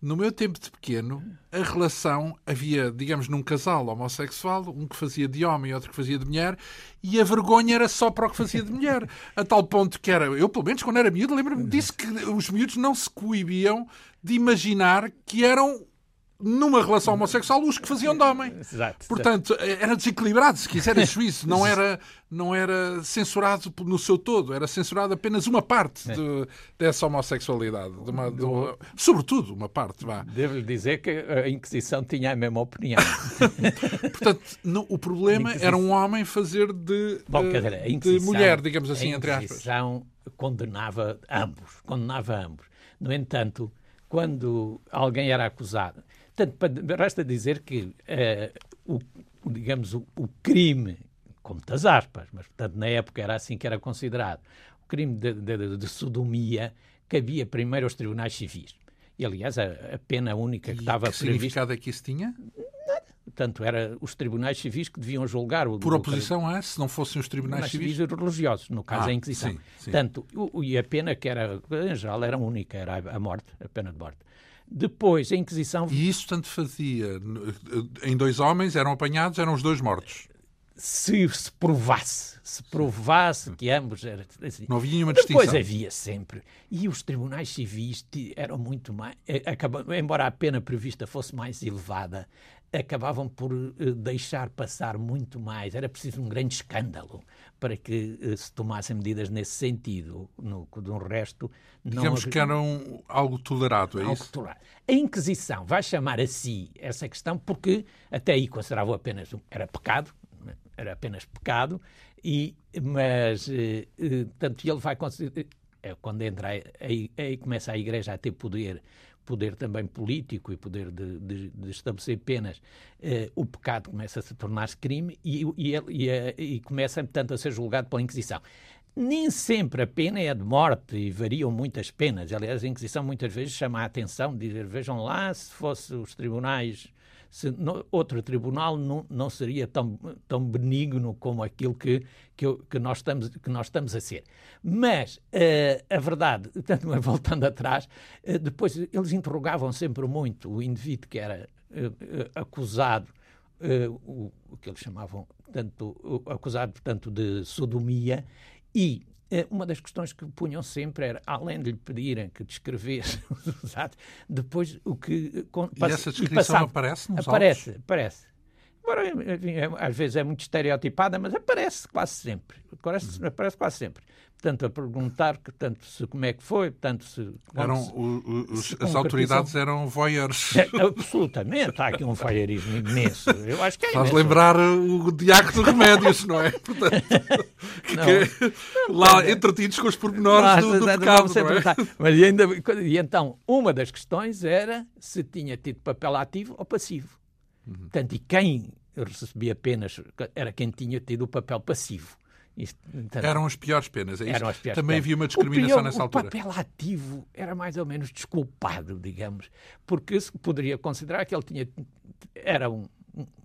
No meu tempo de pequeno, a relação havia, digamos, num casal homossexual, um que fazia de homem e outro que fazia de mulher, e a vergonha era só para o que fazia de mulher. A tal ponto que era, eu pelo menos quando era miúdo, lembro-me disso que os miúdos não se coibiam de imaginar que eram numa relação homossexual os que faziam de homem. Exato. Portanto, era desequilibrado, se quiser, isso. Não era, não era censurado no seu todo, era censurado apenas uma parte de, dessa homossexualidade. De uma, de uma, sobretudo, uma parte. Vá. Devo-lhe dizer que a Inquisição tinha a mesma opinião. Portanto, no, o problema era um homem fazer de, Bom, dizer, de mulher, digamos assim, entre aspas. A Inquisição condenava ambos, condenava ambos. No entanto, quando alguém era acusado, Portanto, resta dizer que uh, o, digamos, o, o, crime, com muitas aspas, mas portanto na época era assim que era considerado, o crime de, de, de sodomia cabia primeiro aos tribunais civis. E, aliás, a, a pena única que e estava que prevista... significado é que isso tinha? Nada. Portanto, era os tribunais civis que deviam julgar o... Por oposição a, se não fossem os tribunais civis? civis religiosos, no caso ah, a Inquisição. Sim, sim. Tanto, o, e a pena que era, em geral, era única, era a morte, a pena de morte. Depois, a Inquisição. E isso tanto fazia. Em dois homens eram apanhados, eram os dois mortos. Se se provasse, se provasse que ambos eram. Assim. Não havia nenhuma distinção. Depois havia sempre. E os tribunais civis eram muito mais. Eh, embora a pena prevista fosse mais elevada, acabavam por eh, deixar passar muito mais. Era preciso um grande escândalo para que eh, se tomassem medidas nesse sentido. No, no resto, não Digamos que eram algo tolerado, é algo isso? Tolerado. A Inquisição vai chamar a si essa questão porque até aí consideravam apenas era pecado, era apenas pecado, e, mas, eh, tanto ele vai considerar, quando entra aí, aí começa a Igreja a ter poder poder também político e poder de, de, de estabelecer penas, eh, o pecado começa a se tornar crime e, e, e, eh, e começa, portanto, a ser julgado pela Inquisição. Nem sempre a pena é de morte e variam muitas penas. Aliás, a Inquisição muitas vezes chama a atenção, dizer, vejam lá, se fosse os tribunais se no, outro tribunal não, não seria tão, tão benigno como aquilo que, que, que, nós, estamos, que nós estamos a ser. Mas uh, a verdade, tanto voltando atrás, uh, depois eles interrogavam sempre muito o indivíduo que era uh, acusado, o, o, que eles chamavam, tanto, acusado, portanto, de sodomia e uma das questões que punham sempre era, além de lhe pedirem que descrevesse os atos, depois o que... E essa descrição e passava, aparece nos Aparece, autos? aparece. Embora, enfim, é, às vezes é muito estereotipada, mas aparece quase sempre. Aparece, uhum. aparece quase sempre portanto, a perguntar que, tanto se, como é que foi, tanto se... Eram, se, o, os, se, as autoridades eram voyeurs. É, absolutamente, há aqui um voyeurismo imenso. Eu acho que é Faz lembrar o Diaco de Remédios, não é? Portanto, que, não, que, não, lá não, entretidos com os pormenores do, do pecado, é? Mas ainda, e então, uma das questões era se tinha tido papel ativo ou passivo. Uhum. Portanto, e quem recebia apenas era quem tinha tido o papel passivo. Isto, então, eram as piores penas, é? Eram as piores Também penas. havia uma discriminação pior, nessa altura. O papel ativo era mais ou menos desculpado, digamos, porque se poderia considerar que ele tinha era um,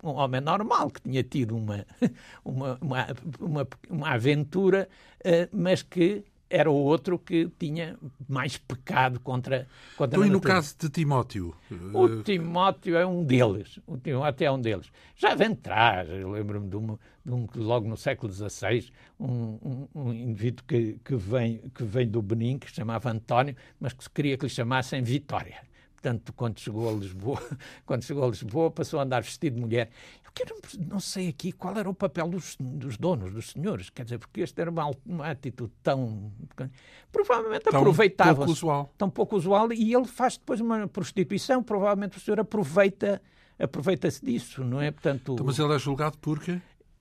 um homem normal que tinha tido uma, uma, uma, uma, uma aventura, uh, mas que era o outro que tinha mais pecado contra, contra então, a e no caso de Timóteo? O Timóteo é um deles. O Timóteo é um deles. Já vem atrás, eu lembro-me de, um, de um, logo no século XVI, um, um, um, indivíduo que, que, vem, que vem do Benin, que se chamava António, mas que queria que lhe chamassem Vitória. Portanto, quando chegou a Lisboa, quando chegou a Lisboa, passou a andar vestido de mulher que não, não sei aqui qual era o papel dos, dos, donos, dos senhores, quer dizer, porque este era uma, uma atitude tão. Provavelmente tão aproveitava. Pouco usual. Tão pouco usual, e ele faz depois uma prostituição, provavelmente o senhor aproveita aproveita-se disso, não é? Portanto, então, mas ele é julgado por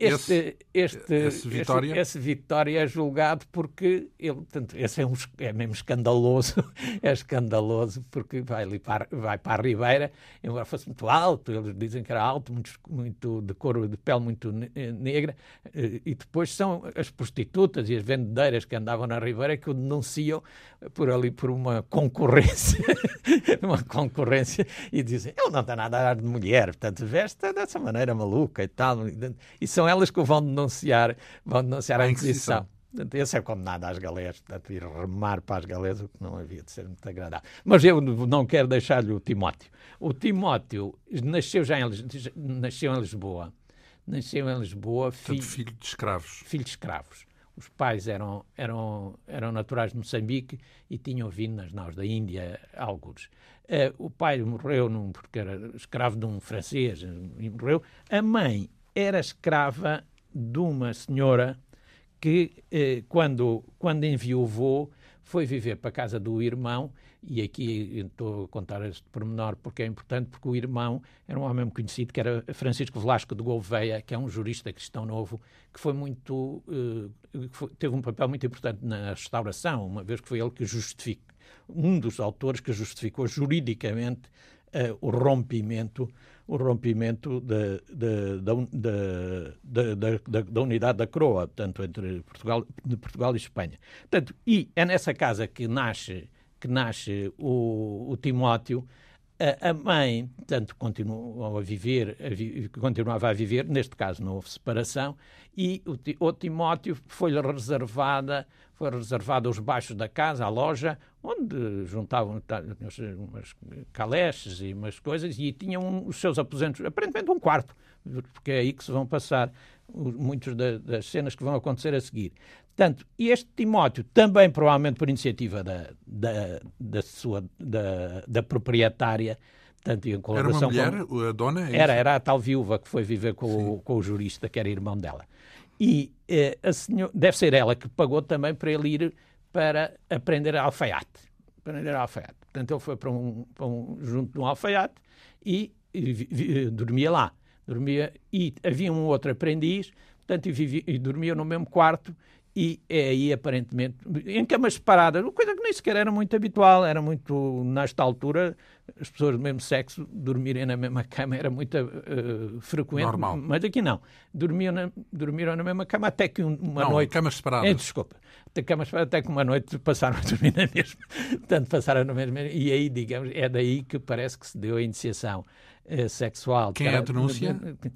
Este, este, esse, Vitória? Este, esse Vitória é julgado porque ele, portanto, esse é, um, é mesmo escandaloso, é escandaloso porque vai ali para, vai para a Ribeira, embora fosse muito alto, eles dizem que era alto, muito, muito de cor de pele muito eh, negra, eh, e depois são as prostitutas e as vendedeiras que andavam na Ribeira que o denunciam por ali por uma concorrência, uma concorrência, e dizem, ele não tem nada a dar de mulher, portanto, veste dessa maneira maluca e tal, e são elas que o vão denunciar, vão denunciar a, a Inquisição. Portanto, esse é condenado às galés, portanto, ir remar para as galés, o que não havia de ser muito agradável. Mas eu não quero deixar-lhe o Timóteo. O Timóteo nasceu já em, nasceu em Lisboa. Nasceu em Lisboa, filho, filho de escravos. Filho de escravos. os pais eram, eram, eram naturais de Moçambique e tinham vindo nas naus da Índia, alguns. Uh, o pai morreu num, porque era escravo de um francês e morreu. A mãe era escrava de uma senhora que, uh, quando, quando enviou foi viver para a casa do irmão e aqui estou a contar este pormenor porque é importante, porque o irmão era um homem conhecido, que era Francisco Velasco de Gouveia, que é um jurista cristão novo, que foi muito, uh, que foi, teve um papel muito importante na restauração, uma vez que foi ele que justificou, um dos autores que justificou juridicamente uh, o rompimento o rompimento da, da, da, da, unidade da coroa, portanto, entre Portugal, Portugal e Espanha. Portanto, e é nessa casa que nasce que nasce o, o Timóteo, a, mãe, tanto continuou a viver, a vi, continuava a viver, neste caso não houve separação, e o, o Timóteo foi-lhe reservada, foi reservada os baixos da casa, a loja, onde juntavam umas caleches e umas coisas, e tinham os seus aposentos, aparentemente um quarto, porque é aí que se vão passar muitas das cenas que vão acontecer a seguir. Portanto, este Timóteo, também provavelmente por iniciativa da, da, da sua da, da proprietária, portanto, em colaboração era uma mulher, com, a dona? É era, era a tal viúva que foi viver com, o, com o jurista, que era irmão dela. E eh, a senhor, deve ser ela que pagou também para ele ir para aprender alfaiate. Aprender alfaiate. Portanto, ele foi para um, para um junto de um alfaiate e, e, e dormia lá. Dormia, e havia um outro aprendiz, portanto, e, vivia, e dormia no mesmo quarto e é aí aparentemente em camas separadas, coisa que nem sequer era muito habitual, era muito nesta altura as pessoas do mesmo sexo dormirem na mesma cama era muito uh, frequente, Normal. mas aqui não. Dormiam na, dormiram na mesma cama até que uma não, noite. camas separadas. É, desculpa. Até, camas separadas, até que uma noite passaram a dormir na mesma. Portanto, passaram na mesma. E aí, digamos, é daí que parece que se deu a iniciação uh, sexual. Quem é a denúncia? Uh,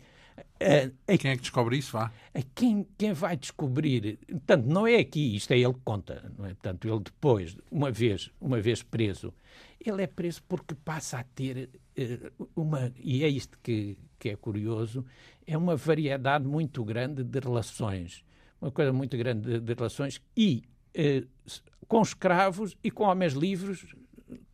quem é que descobre isso? Vá. Quem, quem vai descobrir, portanto, não é aqui, isto é ele que conta, não é? Portanto, ele depois, uma vez, uma vez preso, ele é preso porque passa a ter uh, uma, e é isto que, que é curioso, é uma variedade muito grande de relações, uma coisa muito grande de, de relações e uh, com escravos e com homens livres,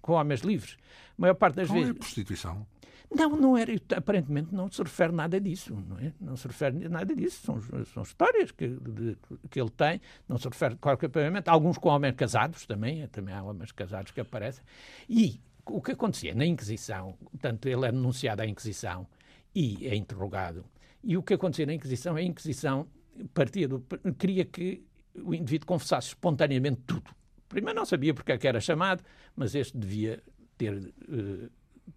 com homens livres. A maior parte das Qual vezes. É a prostituição? Não, não era, aparentemente não se refere nada disso, não é? Não se refere nada disso, são, são histórias que, de, que ele tem, não se refere qualquer propriamente, alguns com homens casados também, também há homens casados que aparecem, e o que acontecia na Inquisição, portanto, ele é denunciado à Inquisição e é interrogado, e o que acontecia na Inquisição, a Inquisição partia do, queria que o indivíduo confessasse espontaneamente tudo. Primeiro não sabia porque é que era chamado, mas este devia ter... Uh,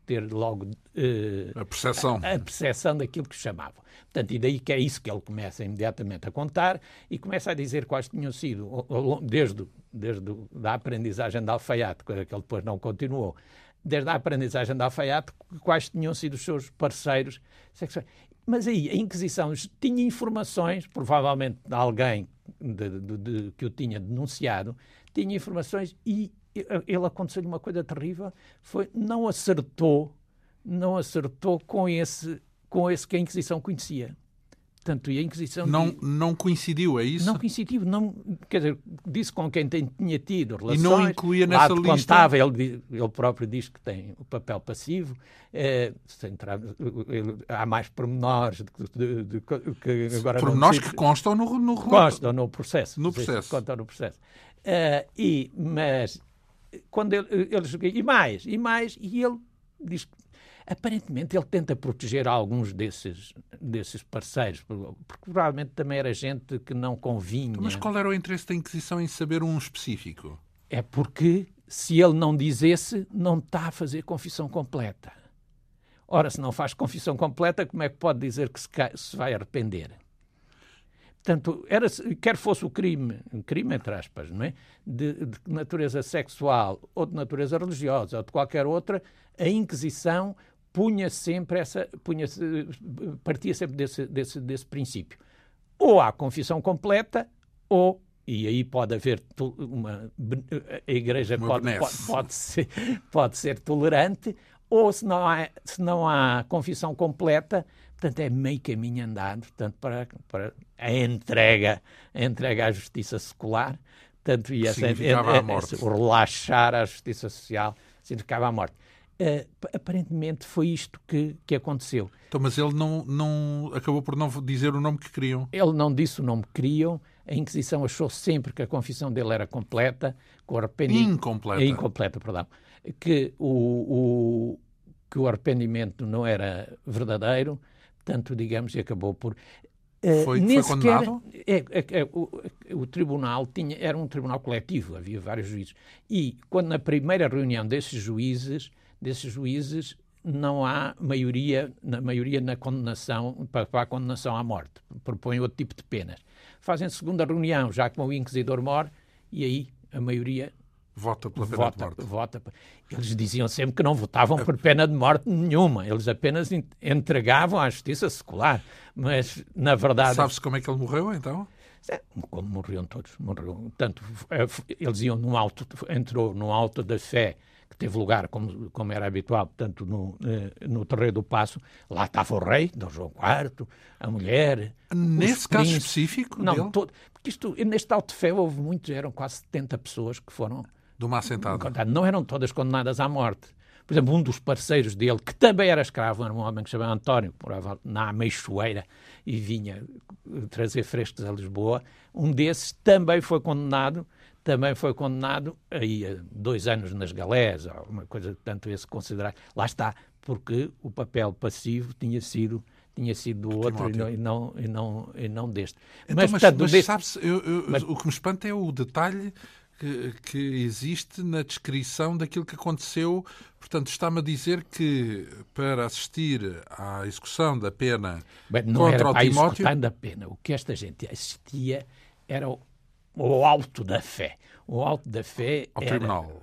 ter logo uh, a percepção a, a, percepção daquilo que chamavam. Portanto, e daí que é isso que ele começa imediatamente a contar e começa a dizer quais tinham sido, desde, desde a aprendizagem de alfaiate, que ele depois não continuou, desde a aprendizagem de alfaiate, quais tinham sido os seus parceiros sexuais. Mas aí a Inquisição tinha informações, provavelmente de alguém de, de, de, que o tinha denunciado, tinha informações e ele aconteceu-lhe uma coisa terrível, foi não acertou, não acertou com esse, com esse que a Inquisição conhecia. Portanto, e a Inquisição... Não, não coincidiu, é isso? Não coincidiu, não, quer dizer, disse com quem tem, tinha tido relações... E não incluía nessa lista... contava, ele, ele próprio diz que tem o papel passivo, é, entrar, ele, há mais pormenores de, de, de, que agora Pormenores que constam no, no Constam no processo. No processo. Constam no processo. Uh, e, mas quando ele, ele, e mais, e mais, e ele diz que aparentemente ele tenta proteger alguns desses, desses parceiros, porque provavelmente também era gente que não convinha. Mas qual era o interesse da Inquisição em saber um específico? É porque se ele não dizesse, não está a fazer confissão completa. Ora, se não faz confissão completa, como é que pode dizer que se, se vai arrepender? Portanto, era, quer fosse o crime, um crime entre aspas, não é? De, de, natureza sexual ou de natureza religiosa ou de qualquer outra, a Inquisição punha sempre essa, punha partia sempre desse, desse, desse princípio. Ou há confissão completa, ou e aí pode haver uma a igreja pode, pode, pode, ser, pode ser tolerante ou se não há se não há confissão completa Portanto, é meio caminho andado portanto, para, para a entrega, a entrega à justiça secular, tanto e essa, significava a morte. o relaxar à justiça social significava a morte. Uh, aparentemente foi isto que, que aconteceu. Então, mas ele não, não acabou por não dizer o nome que queriam. Ele não disse o nome que queriam. A Inquisição achou sempre que a confissão dele era completa, com arrependimento. Incompleta. Incompleta, perdão. Que o, o, que o arrependimento não era verdadeiro, tanto digamos, e acabou por. Uh, foi, foi condenado? É, é, é, o, o, tribunal tinha, era um tribunal coletivo, havia vários juízes. E quando na primeira reunião desses juízes desses juízes não há maioria na maioria na condenação para, para a condenação à morte. Propõem outro tipo de penas. Fazem segunda reunião, já como o inquisidor mor, e aí a maioria vota pela pena vota, de morte. Vota. Eles diziam sempre que não votavam por pena de morte nenhuma. Eles apenas entregavam à justiça secular. Mas, na verdade... Sabe-se como é que ele morreu, então? Como morriam todos. Morreu. Tanto, eh, eles iam num alto... Entrou num alto da fé que teve lugar, como, como era habitual, portanto, no, eh, no Terreiro do Passo, lá estava o rei, Dom João IV, a mulher. Nesse caso específico? Não, dele? todo, porque isto, neste alto de fé houve muitos, eram quase 70 pessoas que foram. De uma assentada. Não eram todas condenadas à morte. Por exemplo, um dos parceiros dele, que também era escravo, era um homem que se chamava António, morava na Ameixoeira e vinha trazer frescos a Lisboa. Um desses também foi condenado também foi condenado aí a dois anos nas galés, uma coisa tanto esse considerar. Lá está, porque o papel passivo tinha sido tinha sido do outro e não, e não, e, não, e não deste. Então, mas, mas, portanto, mas deste... sabe-se, o que me espanta é o detalhe que, que, existe na descrição daquilo que aconteceu. Portanto, está-me a dizer que para assistir à execução da pena Bem, não contra era o para Timóteo... da pena. O que esta gente assistia era o o alto da fé. O alto da fé. Ao era, tribunal.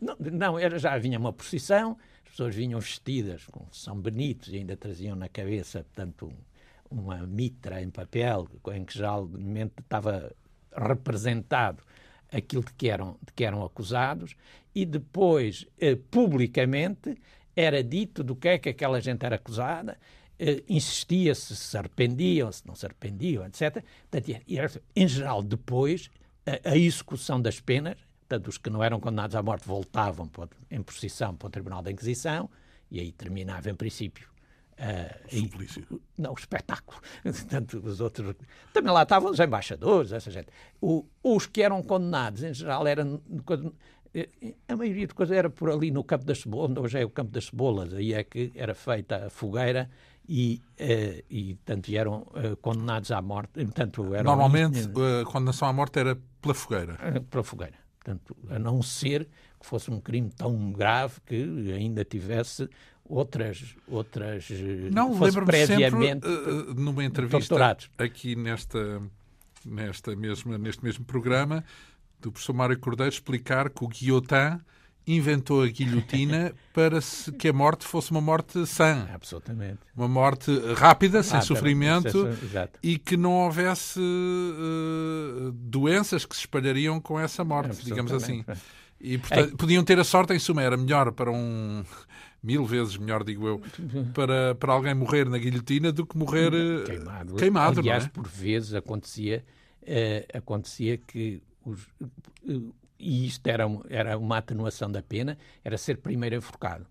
Não, não, era, já vinha uma procissão, as pessoas vinham vestidas com São Benito e ainda traziam na cabeça, portanto, uma mitra em papel, em que geralmente estava representado aquilo de que eram, de que eram acusados, e depois, eh, publicamente, era dito do que é que aquela gente era acusada, eh, insistia-se se arrependiam, se não se arrependiam, etc. Portanto, em geral, depois, a, a, execução das penas, portanto, os que não eram condenados à morte voltavam para, em procissão para o Tribunal da Inquisição, e aí terminava, em princípio, Uh, não, o espetáculo. Portanto, os outros. Também lá estavam os embaixadores, essa gente. O, os que eram condenados, em geral, eram. Eh, a maioria de coisas era por ali no Campo das Cebolas, onde hoje é o Campo das Cebolas, aí é que era feita a fogueira e, uh, e tanto eram uh, condenados à morte. Tanto eram, Normalmente a condenação à morte era pela fogueira. pela fogueira. Portanto, a não ser que fosse um crime tão grave que ainda tivesse outras outras não lembro-me sempre uh, numa entrevista doutorados. aqui nesta nesta mesma neste mesmo programa do professor Mário Cordeiro explicar que o guillotin inventou a guilhotina para que a morte fosse uma morte sã. Absolutamente. Uma morte rápida, sem ah, sofrimento e que não houvesse uh, doenças que se espalhariam com essa morte, digamos assim. E portanto, é. podiam ter a sorte, em suma, era melhor para um. Mil vezes melhor, digo eu, para, para alguém morrer na guilhotina do que morrer eh, queimado. queimado Aliás, é? por vezes acontecia, uh, acontecia que os, uh, e isto era, era uma atenuação da pena, era ser primeiro enforcado.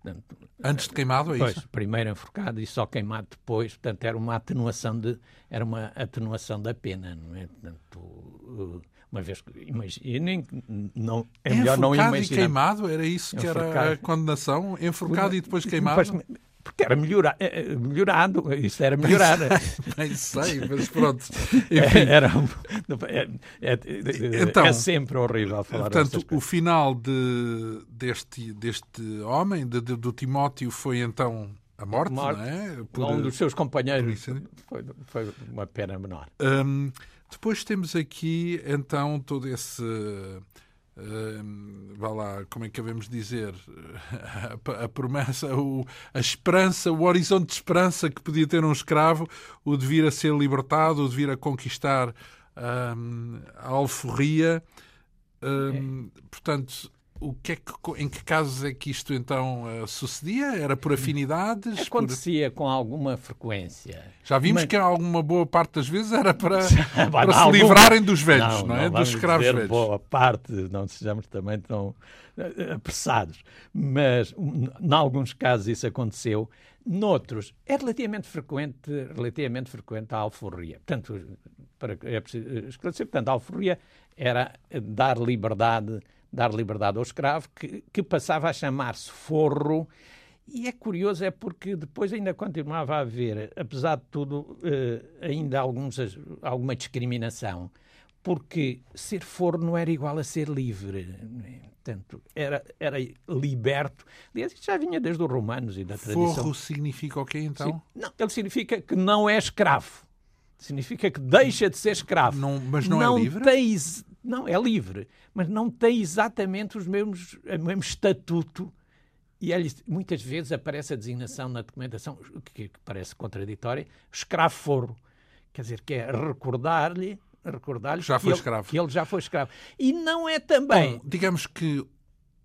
Portanto, Antes de queimado, é pois, isso? primeiro enforcado e só queimado depois, portanto, era uma atenuação, de, era uma atenuação da pena, não é? Portanto, uma vez que imaginem, não, é melhor não imaginar. e queimado, era isso que enforcado. era a condenação? Enforcado e depois queimado? Depois, porque era melhora, eh, eh, melhorado, isso era melhorar. Bem sei, mas pronto. Enfim. Era, é, é, então, é sempre horrível falar Portanto, o final de, deste, deste homem, de, de, do Timóteo, foi então a morte, morte não é? Por, um dos seus companheiros. Foi, foi uma pena menor. Um, depois temos aqui, então, todo esse vá lá, como é que devemos dizer, a, a promessa, o, a esperança, o horizonte de esperança que podia ter um escravo, o de vir a ser libertado, o de vir a conquistar a alforria. é. Portanto, o que é que, em que casos é que isto então uh, sucedia? Era por afinidades? Acontecia por... com alguma frequência. Já vimos Mas... que alguma boa parte das vezes era para, para se livrarem dos velhos, não, não é? Não dos escravos velhos. boa parte, não sejamos também tão eh, apressados. Mas, em alguns casos, isso aconteceu. Noutros, é relativamente frequente, relativamente frequente a alforria. Portanto, para, é preciso esclarecer, portanto, a alforria era dar liberdade dar liberdade ao escravo, que, que passava a chamar-se forro. E é curioso, é porque depois ainda continuava a haver, apesar de tudo, eh, ainda alguns, alguma discriminação, porque ser forro não era igual a ser livre. Portanto, era, era liberto. Aliás, isto já vinha desde os romanos e da tradição. Forro significa o quê, então? Não, ele significa que não é escravo. Significa que deixa de ser escravo. Não, mas não, é não é livre? Tem, não, é livre, mas não tem exatamente os mesmos, o mesmo estatuto. E muitas vezes aparece a designação na documentação, que, que parece contraditória, escravo foro. Quer dizer, que é recordar-lhe recordar que, foi ele, escravo. que ele já foi escravo. E não é também. Bom, digamos que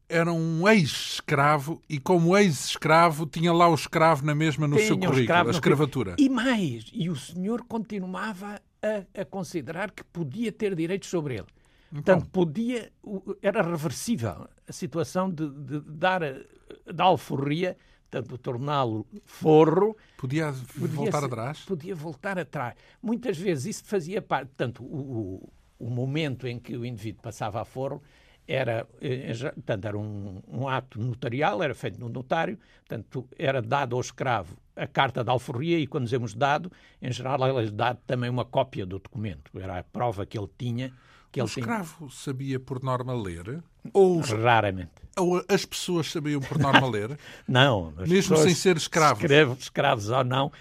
era um ex-escravo e, como ex-escravo, tinha lá o escravo na mesma no seu currículo, a escravatura. E mais, e o senhor continuava a, a considerar que podia ter direitos sobre ele. Então. Portanto, podia, era reversível a situação de, de dar da alforria, portanto, torná-lo forro. Podia, podia voltar ser, atrás? Podia voltar atrás. Muitas vezes isso fazia parte, portanto, o, o, o momento em que o indivíduo passava a forro era, eh, portanto, era um, um, ato notarial, era feito no notário, portanto, era dado ao escravo a carta de alforria e, quando dizemos dado, em geral, era dado também uma cópia do documento. Era a prova que ele tinha que o escravo sabia por norma ler? Ou Raramente. Ou as pessoas sabiam por norma ler? não. Mesmo sem ser escravos? Escravos ou não,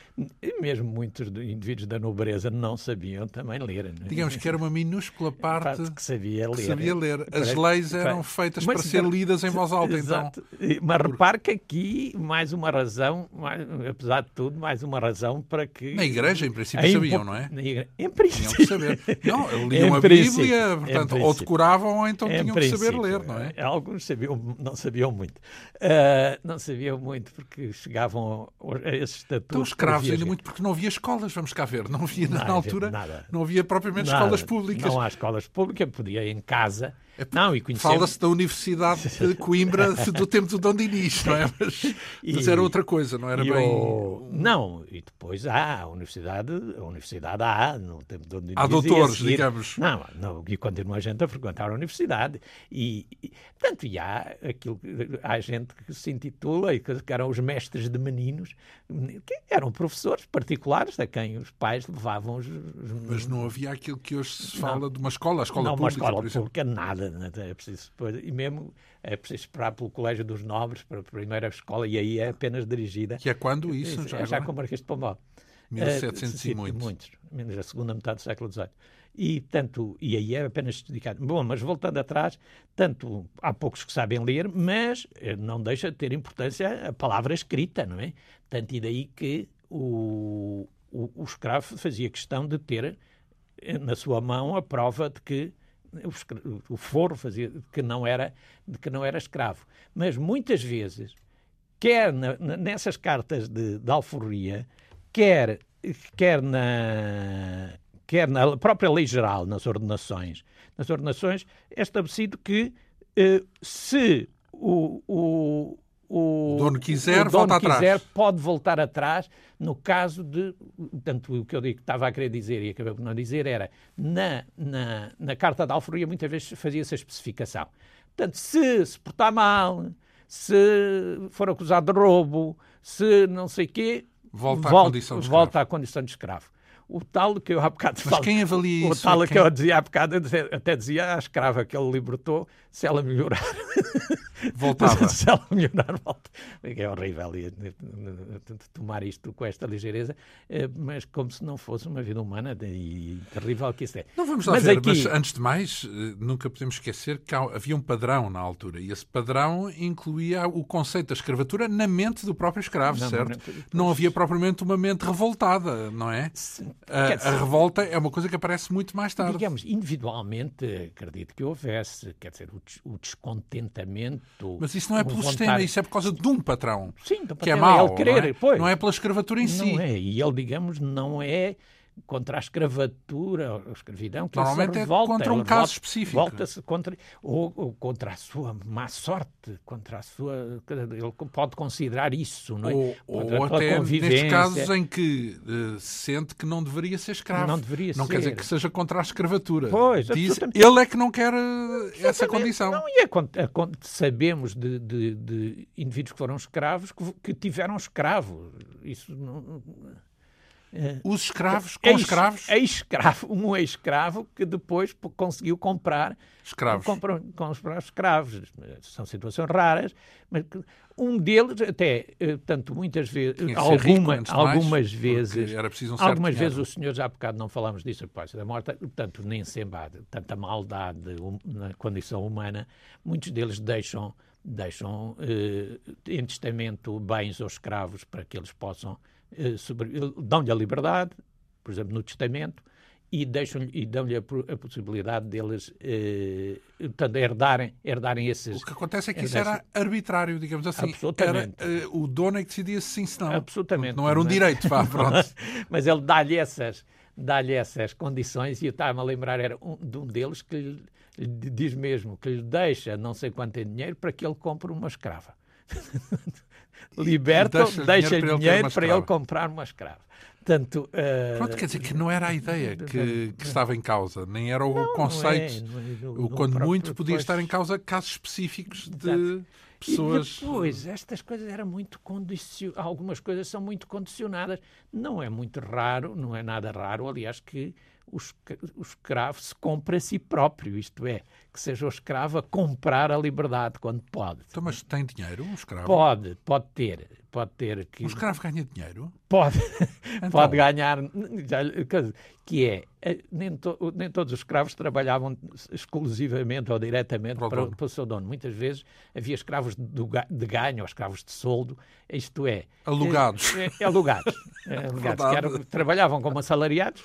mesmo muitos indivíduos da nobreza não sabiam também ler. Né? Digamos que era uma minúscula parte que sabia ler. Que sabia ler. As leis eram feitas Mas, para ser lidas em voz alta, então. exato. então. Mas repare que aqui, mais uma razão, mais, apesar de tudo, mais uma razão para que... Na igreja, em princípio, sabiam, não é? Igreja, em princípio. Tinham que saber. Não, liam a Bíblia, portanto, ou decoravam ou então tinham que saber ler, não é? Alguns sabiam, não sabiam muito. Uh, não sabiam muito porque chegavam a esse estatuto. Então, escravos ainda muito porque não havia escolas, vamos cá ver. Não havia, não, na altura, nada. não havia propriamente nada. escolas públicas. Não há escolas públicas, podia ir em casa é, não, e conhecemos... Fala-se da Universidade de Coimbra do tempo do Dom Dinis, não é? Mas, e, mas era outra coisa, não era bem. O... Não, e depois há a Universidade, a Universidade há, no tempo do Dom Dinis. Há doutores, seguir... digamos. Não, não, e continua a gente a frequentar a Universidade. E, e portanto, e há, aquilo, há gente que se intitula e que, que eram os mestres de meninos, que eram professores particulares a quem os pais levavam os. os... Mas não havia aquilo que hoje se fala não, de uma escola, a escola não, pública. Não, uma escola pública, nada nada. É preciso, e mesmo é preciso esperar pelo Colégio dos Nobres para a primeira escola, e aí é apenas dirigida. Que é quando isso? É, já, é já com o Marquês de Pombal. 1700 uh, e muitos. muitos. Menos a segunda metade do século XVIII. E, tanto, e aí é apenas dedicado. Bom, mas voltando atrás, tanto há poucos que sabem ler, mas eh, não deixa de ter importância a palavra escrita, não é? Tanto e daí que o, o, o escravo fazia questão de ter eh, na sua mão a prova de que o foro fazia que não era que não era escravo. Mas muitas vezes, quer na, nessas cartas de, de alforria, quer quer na quer na própria lei geral, nas ordenações, nas ordenações é estabelecido que eh, se o, o, o, o dono quiser, o dono volta quiser, atrás. pode voltar atrás no caso de. Portanto, o que eu digo, estava a querer dizer e acabei por não dizer era na, na, na Carta da Alforria muitas vezes fazia-se a especificação. Portanto, se se portar mal, se for acusado de roubo, se não sei quê, volta, volta, à, condição de volta à condição de escravo o tal que eu há bocado Mas quem avalia o isso? O tal quem... que eu dizia há bocado, até dizia a escrava que ele libertou, se ela melhorar. Voltava. se ela melhorar, volta. É horrível e, tomar isto com esta ligeireza, eh, mas como se não fosse uma vida humana e terrível que isso é. Não vamos lá mas ver, aqui... mas antes de mais, eh, nunca podemos esquecer que havia um padrão na altura e esse padrão incluía o conceito da escravatura na mente do próprio escravo, não, certo? Não, não havia propriamente uma mente revoltada, não é? Sim. A, a, revolta é uma coisa que aparece muito mais tarde. Digamos, individualmente, acredito que houvesse, quer dizer, o, o descontentamento descontentamento. Mas isso não é pelo vontade... sistema, isso é por causa de um patrão. Sim, do patrão, que é mau. Ele querer, não, é? Não é pela escravatura em não si. Não é, e ele, digamos, não é contra a escravatura, a escravidão, que Normalmente revolta, é contra um caso específico. Volta-se contra, ou, ou, contra a sua má sorte, contra a sua... Ele pode considerar isso, não é? Ou, ou até nestes casos em que uh, sente que não deveria ser escravo. Não deveria não ser. quer dizer que seja contra a escravatura. Pois, Diz, ele é que não quer uh, essa condição. Não, e é, é, sabemos de, de, de, indivíduos que foram escravos que, que tiveram escravos. Isso não os escravos com ex, escravos? Ex-escravo, um ex-escravo que depois conseguiu comprar escravos. Comprar, comprar escravos. São situações raras, mas um deles até, eh, tanto muitas vezes, alguma, rico, algumas mais, vezes, um algumas vezes o senhor já há bocado não falamos disso, após da morte, portanto nem sempre há tanta maldade na condição humana, muitos deles deixam deixam eh, em testamento bens aos escravos para que eles possam dão-lhe a liberdade, por exemplo, no testamento, e, e dão-lhe a, a, possibilidade deles eh, portanto, herdarem, herdarem esses. O que acontece é que isso era arbitrário, digamos assim. Absolutamente. Era, eh, o dono é que decidia sim, se não. Absolutamente. Não era um direito, vá, pronto. Mas ele dá-lhe essas, dá essas condições e eu estava-me a lembrar era um, de um deles que lhe, lhe diz mesmo que lhe deixa não sei quanto em dinheiro para que ele compre uma escrava. liberta, deixa, dinheiro, dinheiro para, ele, comprar uma escrava. Portanto, uh... Pronto, quer dizer que não era a ideia que, que estava em causa, nem era o não, conceito. Não é, não é, quando muito podia depois... estar em causa casos específicos de Exato. pessoas. E depois, estas coisas eram muito condicionadas, algumas coisas são muito condicionadas. Não é muito raro, não é nada raro, aliás, que o, escravo se compra a si próprio, isto é, que seja o escravo a comprar a liberdade quando pode. Então, mas tem dinheiro um escravo? Pode, pode ter. Pode ter que... Um escravo ganha dinheiro? Pode. Então... Pode ganhar, que é, eh, nem, to, nem todos os escravos trabalhavam exclusivamente ou diretamente para, para, para, o seu dono. Muitas vezes havia escravos de, de ganho ou escravos de soldo, isto é... Alugados. É, é, alugados. É, alugados que eram, trabalhavam como assalariados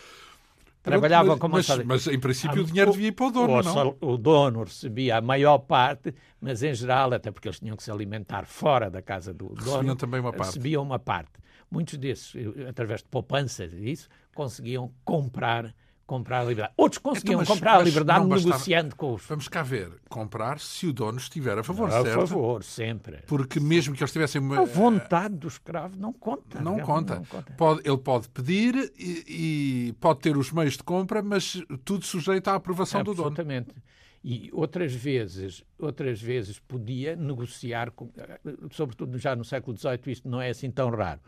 trabalhavam como mas, mas em princípio ah, o dinheiro devia ir para o dono, o, não? O dono recebia a maior parte, mas em geral, até porque eles tinham que se alimentar fora da casa do recebiam dono, também uma parte. recebiam uma parte. Muitos desses, através de poupanças e isso, conseguiam comprar comprar a liberdade. Outros conseguiam então, comprar a liberdade negociando com os. Vamos cá ver. Comprar se o dono estiver a favor, a certo? A favor, sempre. Porque mesmo que eles tivessem uma. A vontade do escravo não conta. Não, conta. não conta. Pode, ele pode pedir e, e, pode ter os meios de compra, mas tudo sujeito à aprovação do dono. Exatamente. E outras vezes, outras vezes podia negociar, com, sobretudo já no século XVIII, isto não é assim tão raro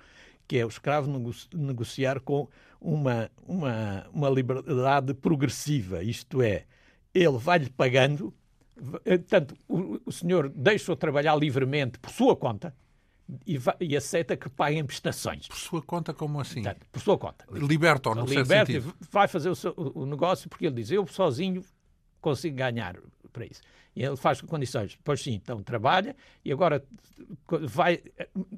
que é o escravo negociar com uma, uma, uma liberdade progressiva, isto é, ele vai-lhe pagando, portanto, o, o senhor deixa-o trabalhar livremente por sua conta, e, vai, e, aceita que paguem prestações. Por sua conta, como assim? Portanto, por sua conta. Liberta-o, no Liberta, sentido. Vai fazer o, seu, o, negócio porque ele diz, eu sozinho consigo ganhar para isso. E ele faz condições. Pois sim, então trabalha e agora vai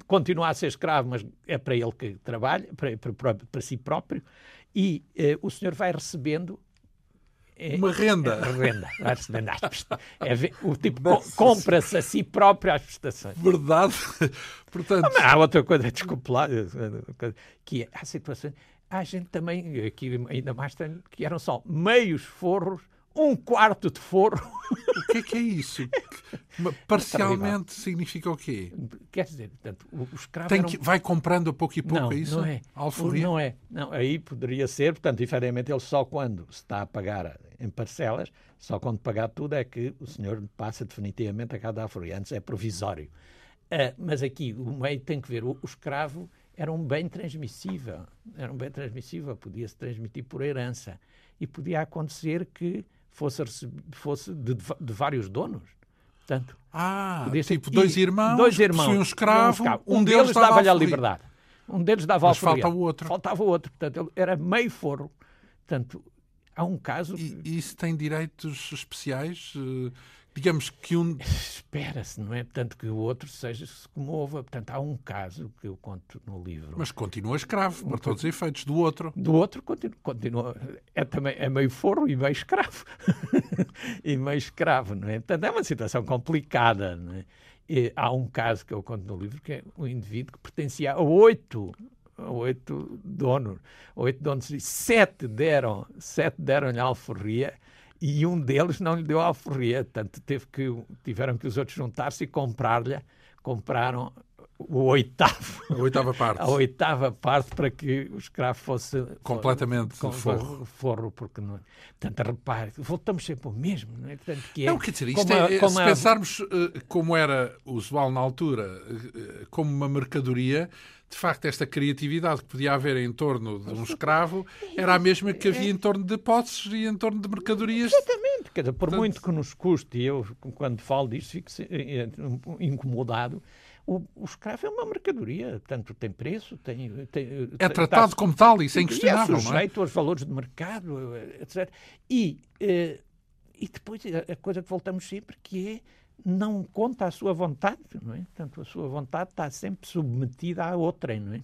continuar a ser escravo, mas é para ele que trabalha, para, para, para si próprio, e eh, o senhor vai recebendo é, uma renda. É, renda. Vai recebendo é, o tipo compra-se a si próprio às prestações. Verdade. Portanto... Mas há outra coisa, desculpe lá, que é, há situações. Há gente também, aqui ainda mais, que eram só meios forros um quarto de forro. O que é que é isso? Parcialmente significa o quê? Quer dizer, portanto, o, escravo Tem que, vai comprando a pouco e pouco, não, é isso? Não é. Alforria? Não é. Não, aí poderia ser, portanto, efetivamente, ele só quando se está a pagar em parcelas, só quando pagar tudo é que o senhor passa definitivamente a cada alforria. Antes é provisório. Uh, mas aqui o meio tem que ver, o, o escravo era um bem transmissível, era um bem transmissível, podia-se transmitir por herança. E podia acontecer que fosse, fosse de, de vários donos. Portanto, ah, tipo, dois irmãos, dois irmãos um escravo, um, um, um deles dava-lhe a liberdade. Um deles dava Mas falta o outro. Faltava o outro. Portanto, era meio forro. Portanto, há um caso... E, e isso tem direitos especiais? Digamos que um. Espera-se, não é? Tanto que o outro seja se comova. Portanto, há um caso que eu conto no livro. Mas continua escravo, para todos os efeitos, do outro. Do outro continua. continua é, também, é meio forro e meio escravo. e meio escravo, não é? Portanto, é uma situação complicada, não é? E há um caso que eu conto no livro que é um indivíduo que pertencia a oito oito donos, oito donos, sete deram, sete deram-lhe alforria e um deles não lhe deu alforria, tanto teve que, tiveram que os outros juntar-se e comprar-lhe, compraram o oitavo. A oitava parte. A oitava parte para que o escravo fosse... Completamente com, forro. Forro, porque não... Portanto, repare, voltamos sempre ao mesmo, não é? Portanto, que é, não, quer dizer, isto é, a, se a... pensarmos uh, como era usual na altura, uh, como uma mercadoria, de facto, esta criatividade que podia haver em torno de um escravo era a mesma que havia em torno de posses e em torno de mercadorias. Exatamente. Quer dizer, por Portanto... muito que nos custe, e eu, quando falo disto, fico eh, incomodado, o, o, escravo é uma mercadoria, portanto tem preço, tem... tem é tratado tá, como tal, isso é inquestionável, é sujeito aos valores de mercado, etc. E, eh, e depois a coisa que voltamos sempre, que é não conta a sua vontade, não é? Portanto, a sua vontade está sempre submetida à outra, não é?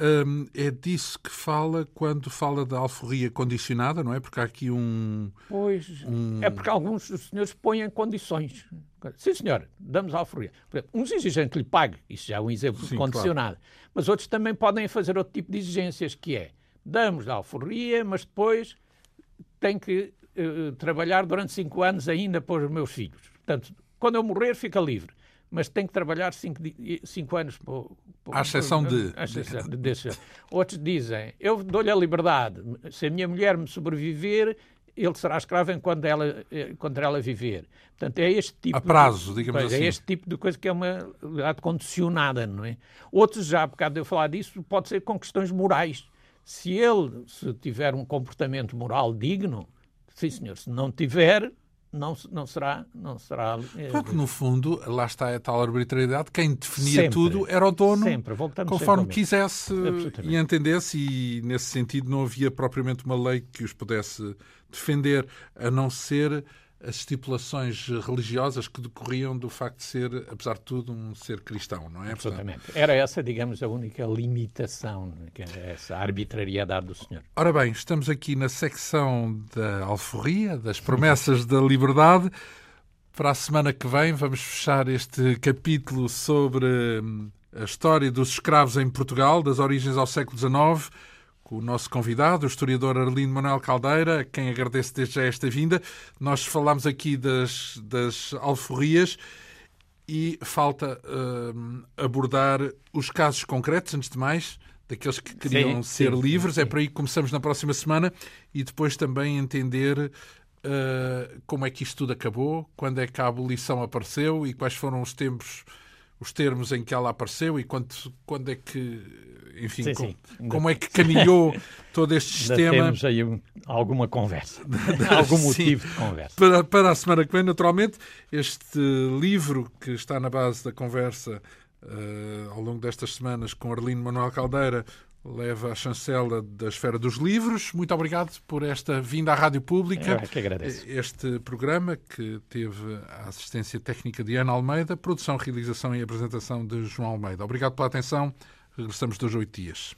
Hum, é disso que fala quando fala da alforria condicionada, não é? Porque há aqui um. Pois. Um... É porque alguns dos senhores põem condições. Sim, senhor, damos alforria. Uns exigem que lhe pague, isso já é um exemplo Sim, condicionado. Claro. Mas outros também podem fazer outro tipo de exigências, que é damos a alforria, mas depois tem que uh, trabalhar durante cinco anos ainda para os meus filhos. Portanto, quando eu morrer, fica livre. Mas tem que trabalhar cinco, cinco anos. Por, por, à exceção de... À exceção de, de Outros dizem, eu dou-lhe a liberdade. Se a minha mulher me sobreviver, ele será escravo enquanto ela, enquanto ela viver. Portanto, é este tipo... A prazo, de, digamos pois, é assim. É este tipo de coisa que é uma liberdade condicionada, não é? Outros, já há bocado de eu falar disso, pode ser com questões morais. Se ele se tiver um comportamento moral digno, sim senhor, se não tiver, não, não será. Não será Pronto, no fundo, lá está a tal arbitrariedade. Quem definia sempre, tudo era o dono, sempre, conforme sempre quisesse e entendesse, e nesse sentido não havia propriamente uma lei que os pudesse defender, a não ser as estipulações religiosas que decorriam do facto de ser, apesar de tudo, um ser cristão, não é? Absolutamente. Era essa, digamos, a única limitação, é? essa arbitrariedade do Senhor. Ora bem, estamos aqui na secção da alforria, das promessas da liberdade. Para a semana que vem vamos fechar este capítulo sobre hum, a história dos escravos em Portugal, das origens ao século XIX, o nosso convidado, o historiador Arlindo Manuel Caldeira, a quem agradeço desde já esta vinda. Nós falámos aqui das, das alforrias e falta uh, abordar os casos concretos, antes de mais, daqueles que queriam sim, ser sim, livres. Sim, é por aí que começamos na próxima semana e depois também entender uh, como é que isto tudo acabou, quando é que a abolição apareceu e quais foram os tempos os termos em que ela apareceu e quando, quando é que, enfim, sim, com, sim. como é que caminhou todo este sistema. temos aí um, alguma conversa, algum motivo sim. de conversa. Para, para a semana que vem, naturalmente, este livro que está na base da conversa uh, ao longo destas semanas com Arlindo Manuel Caldeira, leva a chancela da Esfera dos Livros. Muito obrigado por esta vinda à Rádio Pública. Eu é que agradeço. Este programa que teve a assistência técnica de Ana Almeida, produção, realização e apresentação de João Almeida. Obrigado pela atenção. Regressamos dois oito dias.